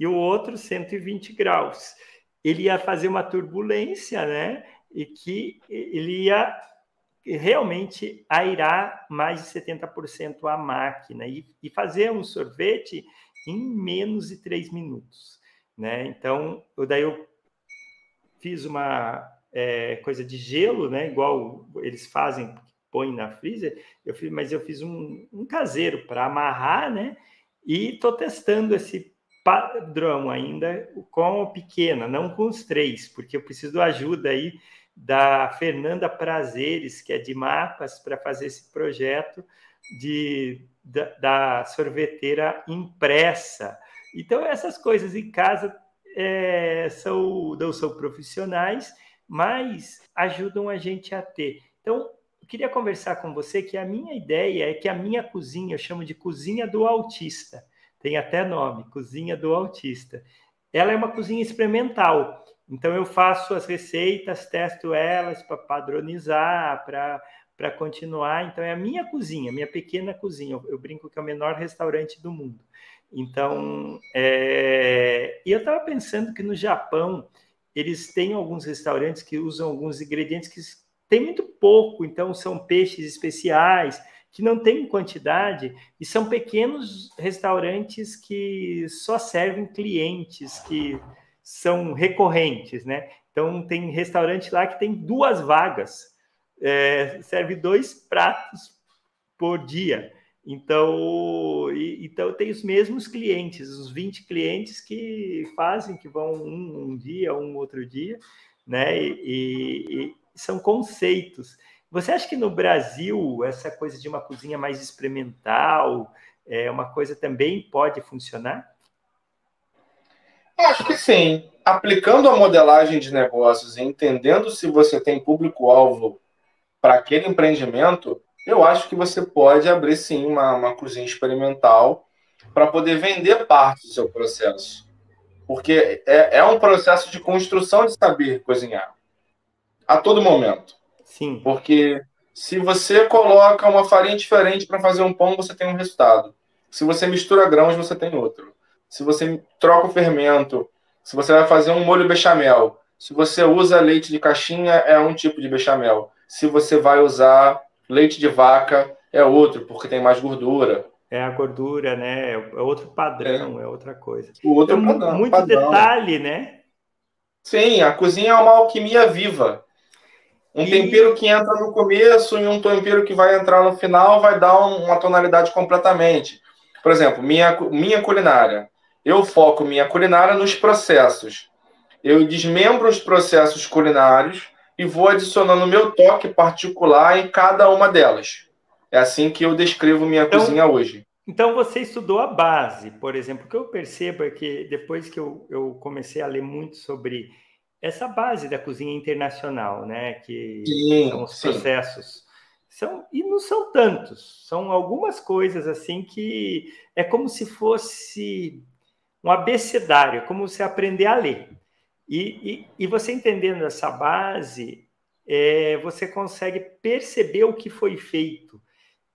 e o outro 120 graus. Ele ia fazer uma turbulência, né? E que ele ia realmente airar mais de 70% a máquina e, e, fazer um sorvete em menos de três minutos. Né? Então, eu, daí eu fiz uma é, coisa de gelo, né? igual eles fazem, põe na freezer, eu fiz, mas eu fiz um, um caseiro para amarrar, né? E estou testando esse padrão ainda com a pequena, não com os três, porque eu preciso ajuda aí da Fernanda Prazeres, que é de mapas, para fazer esse projeto de, da, da, sorveteira impressa. Então, essas coisas em casa é, são, não são profissionais, mas ajudam a gente a ter. Então, eu queria conversar com você que a minha ideia é que a minha cozinha, eu chamo de cozinha do autista, tem até nome, cozinha do autista. Ela é uma cozinha experimental. Então eu faço as receitas, testo elas para padronizar, para continuar. Então é a minha cozinha, minha pequena cozinha. Eu, eu brinco que é o menor restaurante do mundo. Então, é... e eu estava pensando que no Japão eles têm alguns restaurantes que usam alguns ingredientes que tem muito pouco, então são peixes especiais que não tem quantidade e são pequenos restaurantes que só servem clientes que são recorrentes, né? Então tem restaurante lá que tem duas vagas, é, serve dois pratos por dia. Então, e, então tem os mesmos clientes, os 20 clientes que fazem, que vão um, um dia, um outro dia, né? E, e, são conceitos. Você acha que no Brasil essa coisa de uma cozinha mais experimental é uma coisa também pode funcionar? Acho que sim. Aplicando a modelagem de negócios e entendendo se você tem público-alvo para aquele empreendimento, eu acho que você pode abrir sim uma, uma cozinha experimental para poder vender parte do seu processo. Porque é, é um processo de construção de saber cozinhar a todo momento. Sim. Porque se você coloca uma farinha diferente para fazer um pão, você tem um resultado. Se você mistura grãos, você tem outro. Se você troca o fermento, se você vai fazer um molho bechamel, se você usa leite de caixinha, é um tipo de bechamel. Se você vai usar leite de vaca, é outro, porque tem mais gordura. É a gordura, né? É outro padrão, é, é outra coisa. O outro então, padrão, muito padrão. detalhe, né? Sim, a cozinha é uma alquimia viva. Um e... tempero que entra no começo e um tempero que vai entrar no final vai dar uma tonalidade completamente. Por exemplo, minha, minha culinária. Eu foco minha culinária nos processos. Eu desmembro os processos culinários e vou adicionando meu toque particular em cada uma delas. É assim que eu descrevo minha então, cozinha hoje. Então você estudou a base, por exemplo. O que eu percebo é que depois que eu, eu comecei a ler muito sobre essa base da cozinha internacional, né? Que sim, são os sim. processos. São, e não são tantos, são algumas coisas assim que é como se fosse um abecedário, como você aprender a ler. E, e, e você entendendo essa base, é, você consegue perceber o que foi feito.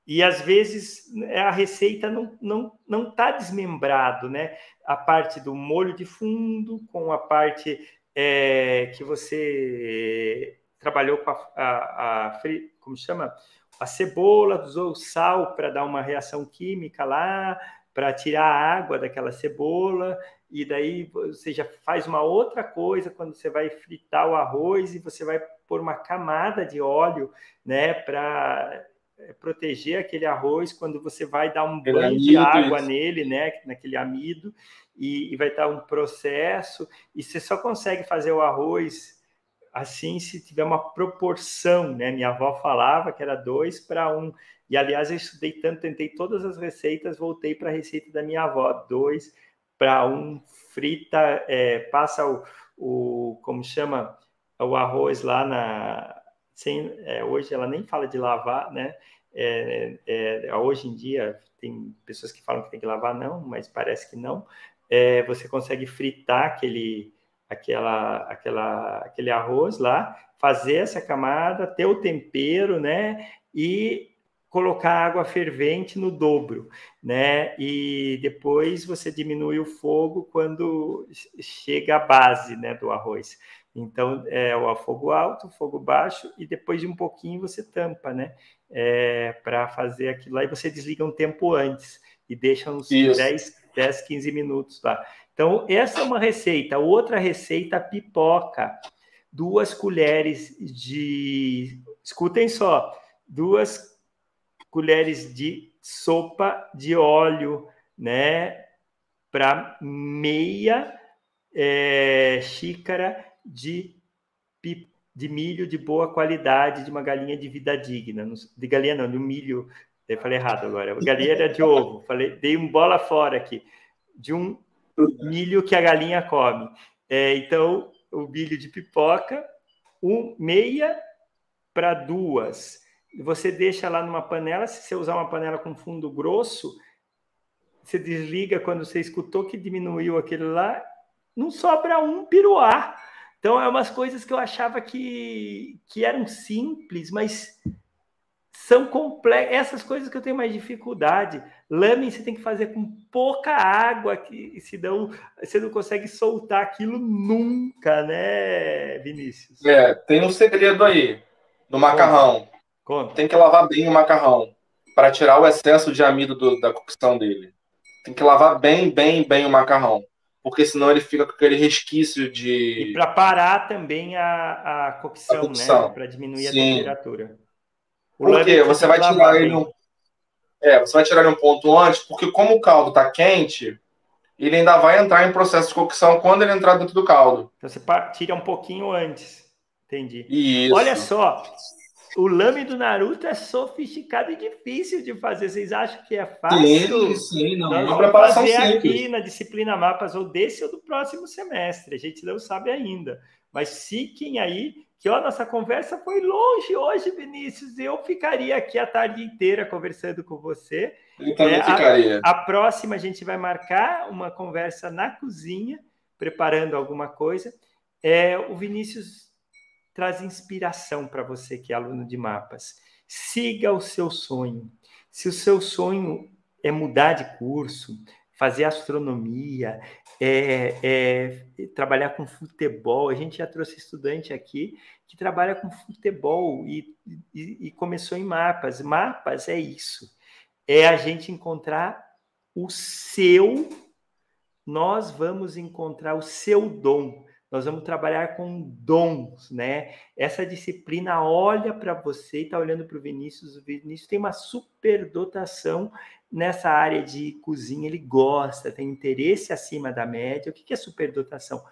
E às vezes a receita não não não está desmembrado, né? A parte do molho de fundo com a parte é, que você trabalhou com a, a, a como chama? A cebola, usou sal para dar uma reação química lá, para tirar a água daquela cebola, e daí você já faz uma outra coisa quando você vai fritar o arroz e você vai pôr uma camada de óleo, né, para é, proteger aquele arroz quando você vai dar um banho de água isso. nele, né, naquele amido, e, e vai estar um processo, e você só consegue fazer o arroz assim se tiver uma proporção, né? Minha avó falava que era dois para um. E aliás, eu estudei tanto, tentei todas as receitas, voltei para a receita da minha avó, dois para um, frita, é, passa o, o, como chama, o arroz lá na. Sem, é, hoje ela nem fala de lavar, né? É, é, hoje em dia tem pessoas que falam que tem que lavar, não, mas parece que não é, você consegue fritar aquele, aquela, aquela, aquele arroz lá, fazer essa camada, ter o tempero, né? E colocar água fervente no dobro, né? E depois você diminui o fogo quando chega a base, né, do arroz. Então é o fogo alto, fogo baixo e depois de um pouquinho você tampa, né? É, para fazer aquilo lá e você desliga um tempo antes e deixa uns Isso. 10, 10, 15 minutos lá. Então, essa é uma receita. Outra receita, pipoca. Duas colheres de. Escutem só. Duas colheres de sopa de óleo, né? Para meia é, xícara de, de milho de boa qualidade de uma galinha de vida digna. De galinha não, de um milho eu falei errado agora. Galinha era de ovo. Falei, dei um bola fora aqui. De um milho que a galinha come. É, então, o milho de pipoca, um, meia para duas. Você deixa lá numa panela. Se você usar uma panela com fundo grosso, você desliga quando você escutou que diminuiu aquele lá, não sobra um piruá. Então, é umas coisas que eu achava que, que eram simples, mas são complexas. Essas coisas que eu tenho mais dificuldade. Lame você tem que fazer com pouca água, que senão você não consegue soltar aquilo nunca, né, Vinícius? É, tem um segredo aí no macarrão. Conta. Tem que lavar bem o macarrão para tirar o excesso de amido do, da cocção dele. Tem que lavar bem, bem, bem o macarrão. Porque senão ele fica com aquele resquício de. E para parar também a, a cocção, a cocção. né? Para diminuir Sim. a temperatura. Por quê? Você vai tirar ele um, é, você vai tirar ele um ponto antes, porque como o caldo está quente, ele ainda vai entrar em processo de cocção quando ele entrar dentro do caldo. Então você tira um pouquinho antes. Entendi. Isso. Olha só, o lame do Naruto é sofisticado e difícil de fazer. Vocês acham que é fácil? Sim, sim, não. Nós preparação fazer simples. aqui na disciplina mapas ou desse ou do próximo semestre. A gente não sabe ainda. Mas fiquem aí que ó, nossa conversa foi longe hoje, Vinícius. Eu ficaria aqui a tarde inteira conversando com você. Eu também é, ficaria. A, a próxima a gente vai marcar uma conversa na cozinha, preparando alguma coisa. É, o Vinícius traz inspiração para você que é aluno de mapas. Siga o seu sonho. Se o seu sonho é mudar de curso, fazer astronomia, é, é, trabalhar com futebol. A gente já trouxe estudante aqui que trabalha com futebol e, e, e começou em mapas. Mapas é isso, é a gente encontrar o seu, nós vamos encontrar o seu dom. Nós vamos trabalhar com dons, né? Essa disciplina olha para você e está olhando para o Vinícius. O Vinícius tem uma superdotação nessa área de cozinha, ele gosta, tem interesse acima da média. O que é superdotação?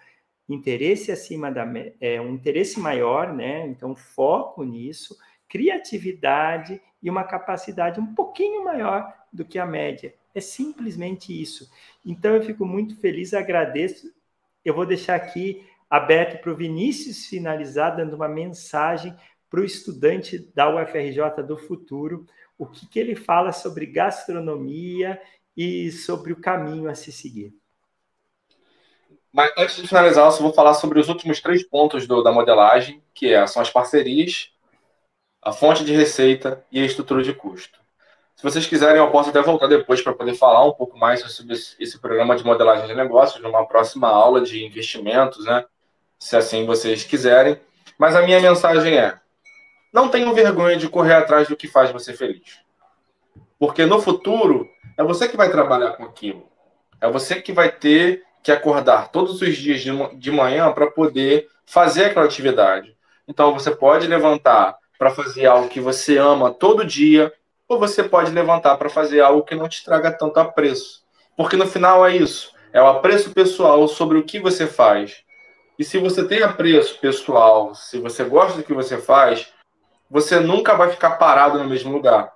Interesse acima da é um interesse maior, né? Então foco nisso, criatividade e uma capacidade um pouquinho maior do que a média. É simplesmente isso. Então eu fico muito feliz, agradeço. Eu vou deixar aqui aberto para o Vinícius finalizar, dando uma mensagem para o estudante da UFRJ do futuro, o que, que ele fala sobre gastronomia e sobre o caminho a se seguir. Mas antes de finalizar, eu só vou falar sobre os últimos três pontos do, da modelagem, que é, são as parcerias, a fonte de receita e a estrutura de custo. Se vocês quiserem, eu posso até voltar depois para poder falar um pouco mais sobre esse, esse programa de modelagem de negócios, numa próxima aula de investimentos, né? Se assim vocês quiserem. Mas a minha mensagem é: não tenham vergonha de correr atrás do que faz você feliz. Porque no futuro é você que vai trabalhar com aquilo. É você que vai ter que acordar todos os dias de manhã para poder fazer aquela atividade. Então você pode levantar para fazer algo que você ama todo dia, ou você pode levantar para fazer algo que não te traga tanto apreço. Porque no final é isso, é o apreço pessoal sobre o que você faz. E se você tem apreço pessoal, se você gosta do que você faz, você nunca vai ficar parado no mesmo lugar.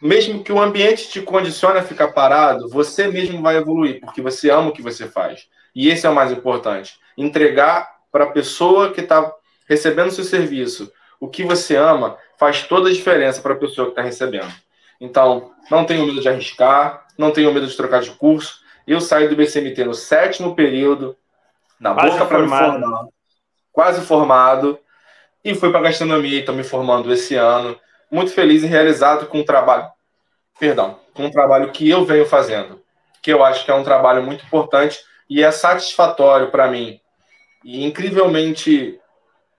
Mesmo que o ambiente te condicione a ficar parado, você mesmo vai evoluir, porque você ama o que você faz. E esse é o mais importante. Entregar para a pessoa que está recebendo seu serviço o que você ama faz toda a diferença para a pessoa que está recebendo. Então, não tenho medo de arriscar, não tenho medo de trocar de curso. Eu saí do BCMT no sétimo período, na quase boca para me formar, quase formado, e fui para gastronomia, estou me formando esse ano, muito feliz e realizado com o trabalho, perdão, com o trabalho que eu venho fazendo, que eu acho que é um trabalho muito importante e é satisfatório para mim. E incrivelmente,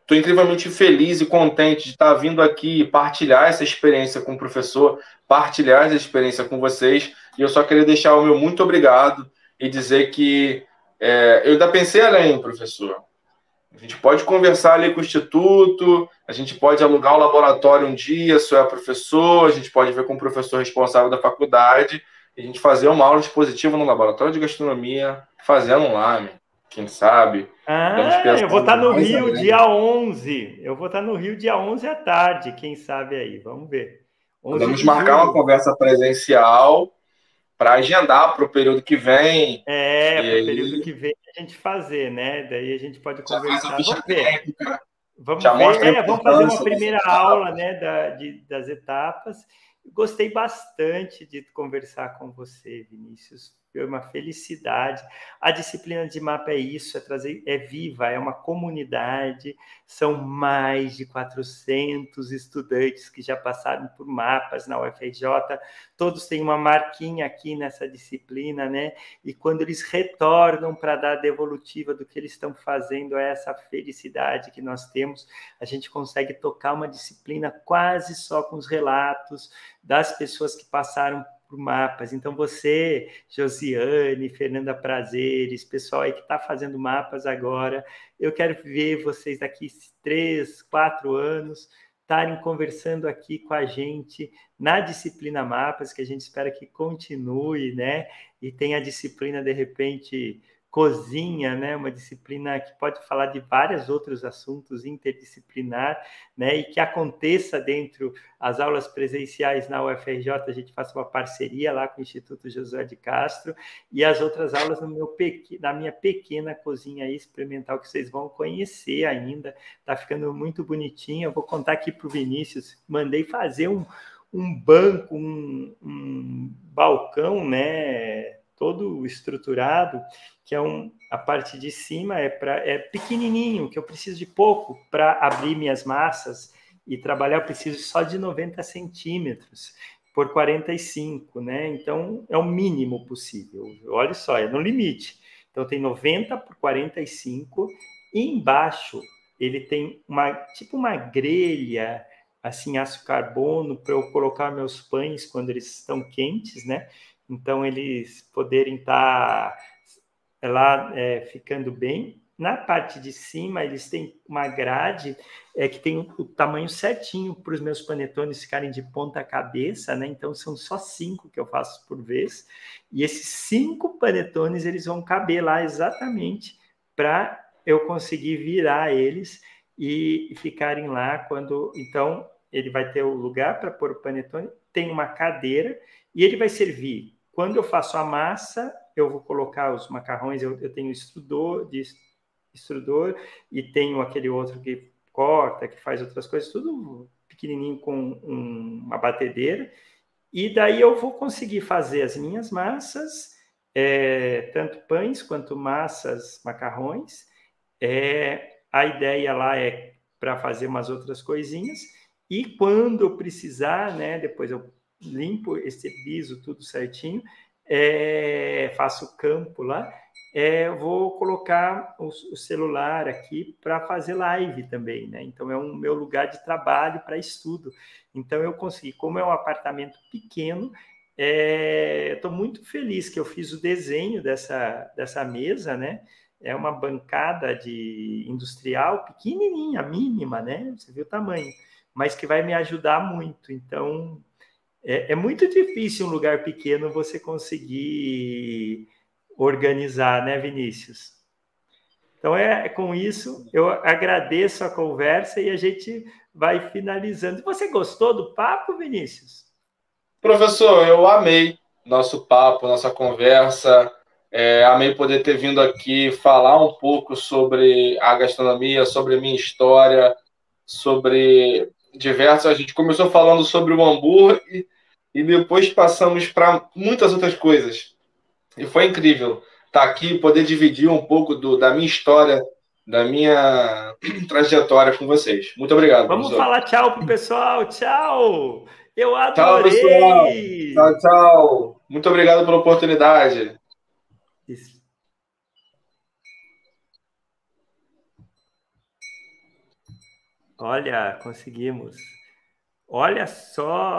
estou incrivelmente feliz e contente de estar vindo aqui partilhar essa experiência com o professor, partilhar essa experiência com vocês. E eu só queria deixar o meu muito obrigado e dizer que é, eu ainda pensei além, professor. A gente pode conversar ali com o instituto, a gente pode alugar um laboratório um dia, se é professor, a gente pode ver com o professor responsável da faculdade, e a gente fazer uma aula expositiva no laboratório de gastronomia, fazendo lá, quem sabe. Ah, eu vou estar no Rio dia 11. Eu vou estar no Rio dia 11 à tarde, quem sabe aí, vamos ver. Podemos marcar uma conversa presencial para agendar para o período que vem. É, para o período que vem a gente fazer, né? Daí a gente pode conversar. Vamos ver. Vamos, ver, é, vamos fazer uma primeira aula né, da, de, das etapas. Gostei bastante de conversar com você, Vinícius foi uma felicidade. A disciplina de mapa é isso, é trazer, é viva, é uma comunidade. São mais de 400 estudantes que já passaram por mapas na UFRJ. Todos têm uma marquinha aqui nessa disciplina, né? E quando eles retornam para dar a devolutiva do que eles estão fazendo, é essa felicidade que nós temos. A gente consegue tocar uma disciplina quase só com os relatos das pessoas que passaram por mapas. Então, você, Josiane, Fernanda Prazeres, pessoal aí que está fazendo mapas agora, eu quero ver vocês daqui três, quatro anos estarem conversando aqui com a gente na disciplina Mapas, que a gente espera que continue, né? E tenha a disciplina, de repente, cozinha, né? Uma disciplina que pode falar de vários outros assuntos interdisciplinar, né? E que aconteça dentro as aulas presenciais na UFRJ, a gente faça uma parceria lá com o Instituto José de Castro e as outras aulas no meu na minha pequena cozinha experimental que vocês vão conhecer ainda. Tá ficando muito bonitinho. Eu vou contar aqui para o Vinícius, mandei fazer um um banco, um, um balcão, né? Todo estruturado, que é um, a parte de cima é, pra, é pequenininho, que eu preciso de pouco para abrir minhas massas e trabalhar, eu preciso só de 90 centímetros por 45, né? Então, é o mínimo possível. Olha só, é no limite. Então, tem 90 por 45 e embaixo ele tem uma, tipo uma grelha, assim, aço carbono para eu colocar meus pães quando eles estão quentes, né? Então eles poderem estar tá lá é, ficando bem. Na parte de cima, eles têm uma grade é, que tem o, tamanho certinho para os meus panetones ficarem de ponta cabeça, né? Então são só cinco que eu faço por vez. E esses cinco panetones eles vão caber lá exatamente para eu conseguir virar eles e ficarem lá quando. Então ele vai ter o lugar para pôr o panetone, tem uma cadeira e ele vai servir quando eu faço a massa, eu vou colocar os macarrões, eu, eu tenho extrudor, de, extrudor e tenho aquele outro que corta, que faz outras coisas, tudo pequenininho com um, uma batedeira. E daí eu vou conseguir fazer as minhas massas, é, tanto pães quanto massas, macarrões. É, a ideia lá é para fazer umas outras coisinhas. E quando eu precisar, né, depois eu limpo, esterilizo tudo certinho, é, faço o campo lá, é, vou colocar o, o celular aqui para fazer live também, né? Então é um meu lugar de trabalho para estudo. Então eu consegui, como é um apartamento pequeno, estou é, muito feliz que eu fiz o desenho dessa, dessa mesa, né? É uma bancada de industrial pequenininha, mínima, né? Você viu o tamanho, mas que vai me ajudar muito. Então é, é muito difícil um lugar pequeno você conseguir organizar, né, Vinícius? Então é, é com isso, eu agradeço a conversa e a gente vai finalizando. Você gostou do papo, Vinícius? Professor, eu amei nosso papo, nossa conversa. É, amei poder ter vindo aqui falar um pouco sobre a gastronomia, sobre minha história, sobre diversos. A gente começou falando sobre o hambúrguer e depois passamos para muitas outras coisas. E foi incrível estar tá aqui, poder dividir um pouco do, da minha história, da minha trajetória com vocês. Muito obrigado. Vamos professor. falar tchau pro pessoal. Tchau! Eu adorei! Tchau, pessoal! Tchau, tchau! Muito obrigado pela oportunidade. Isso. Olha, conseguimos. Olha só.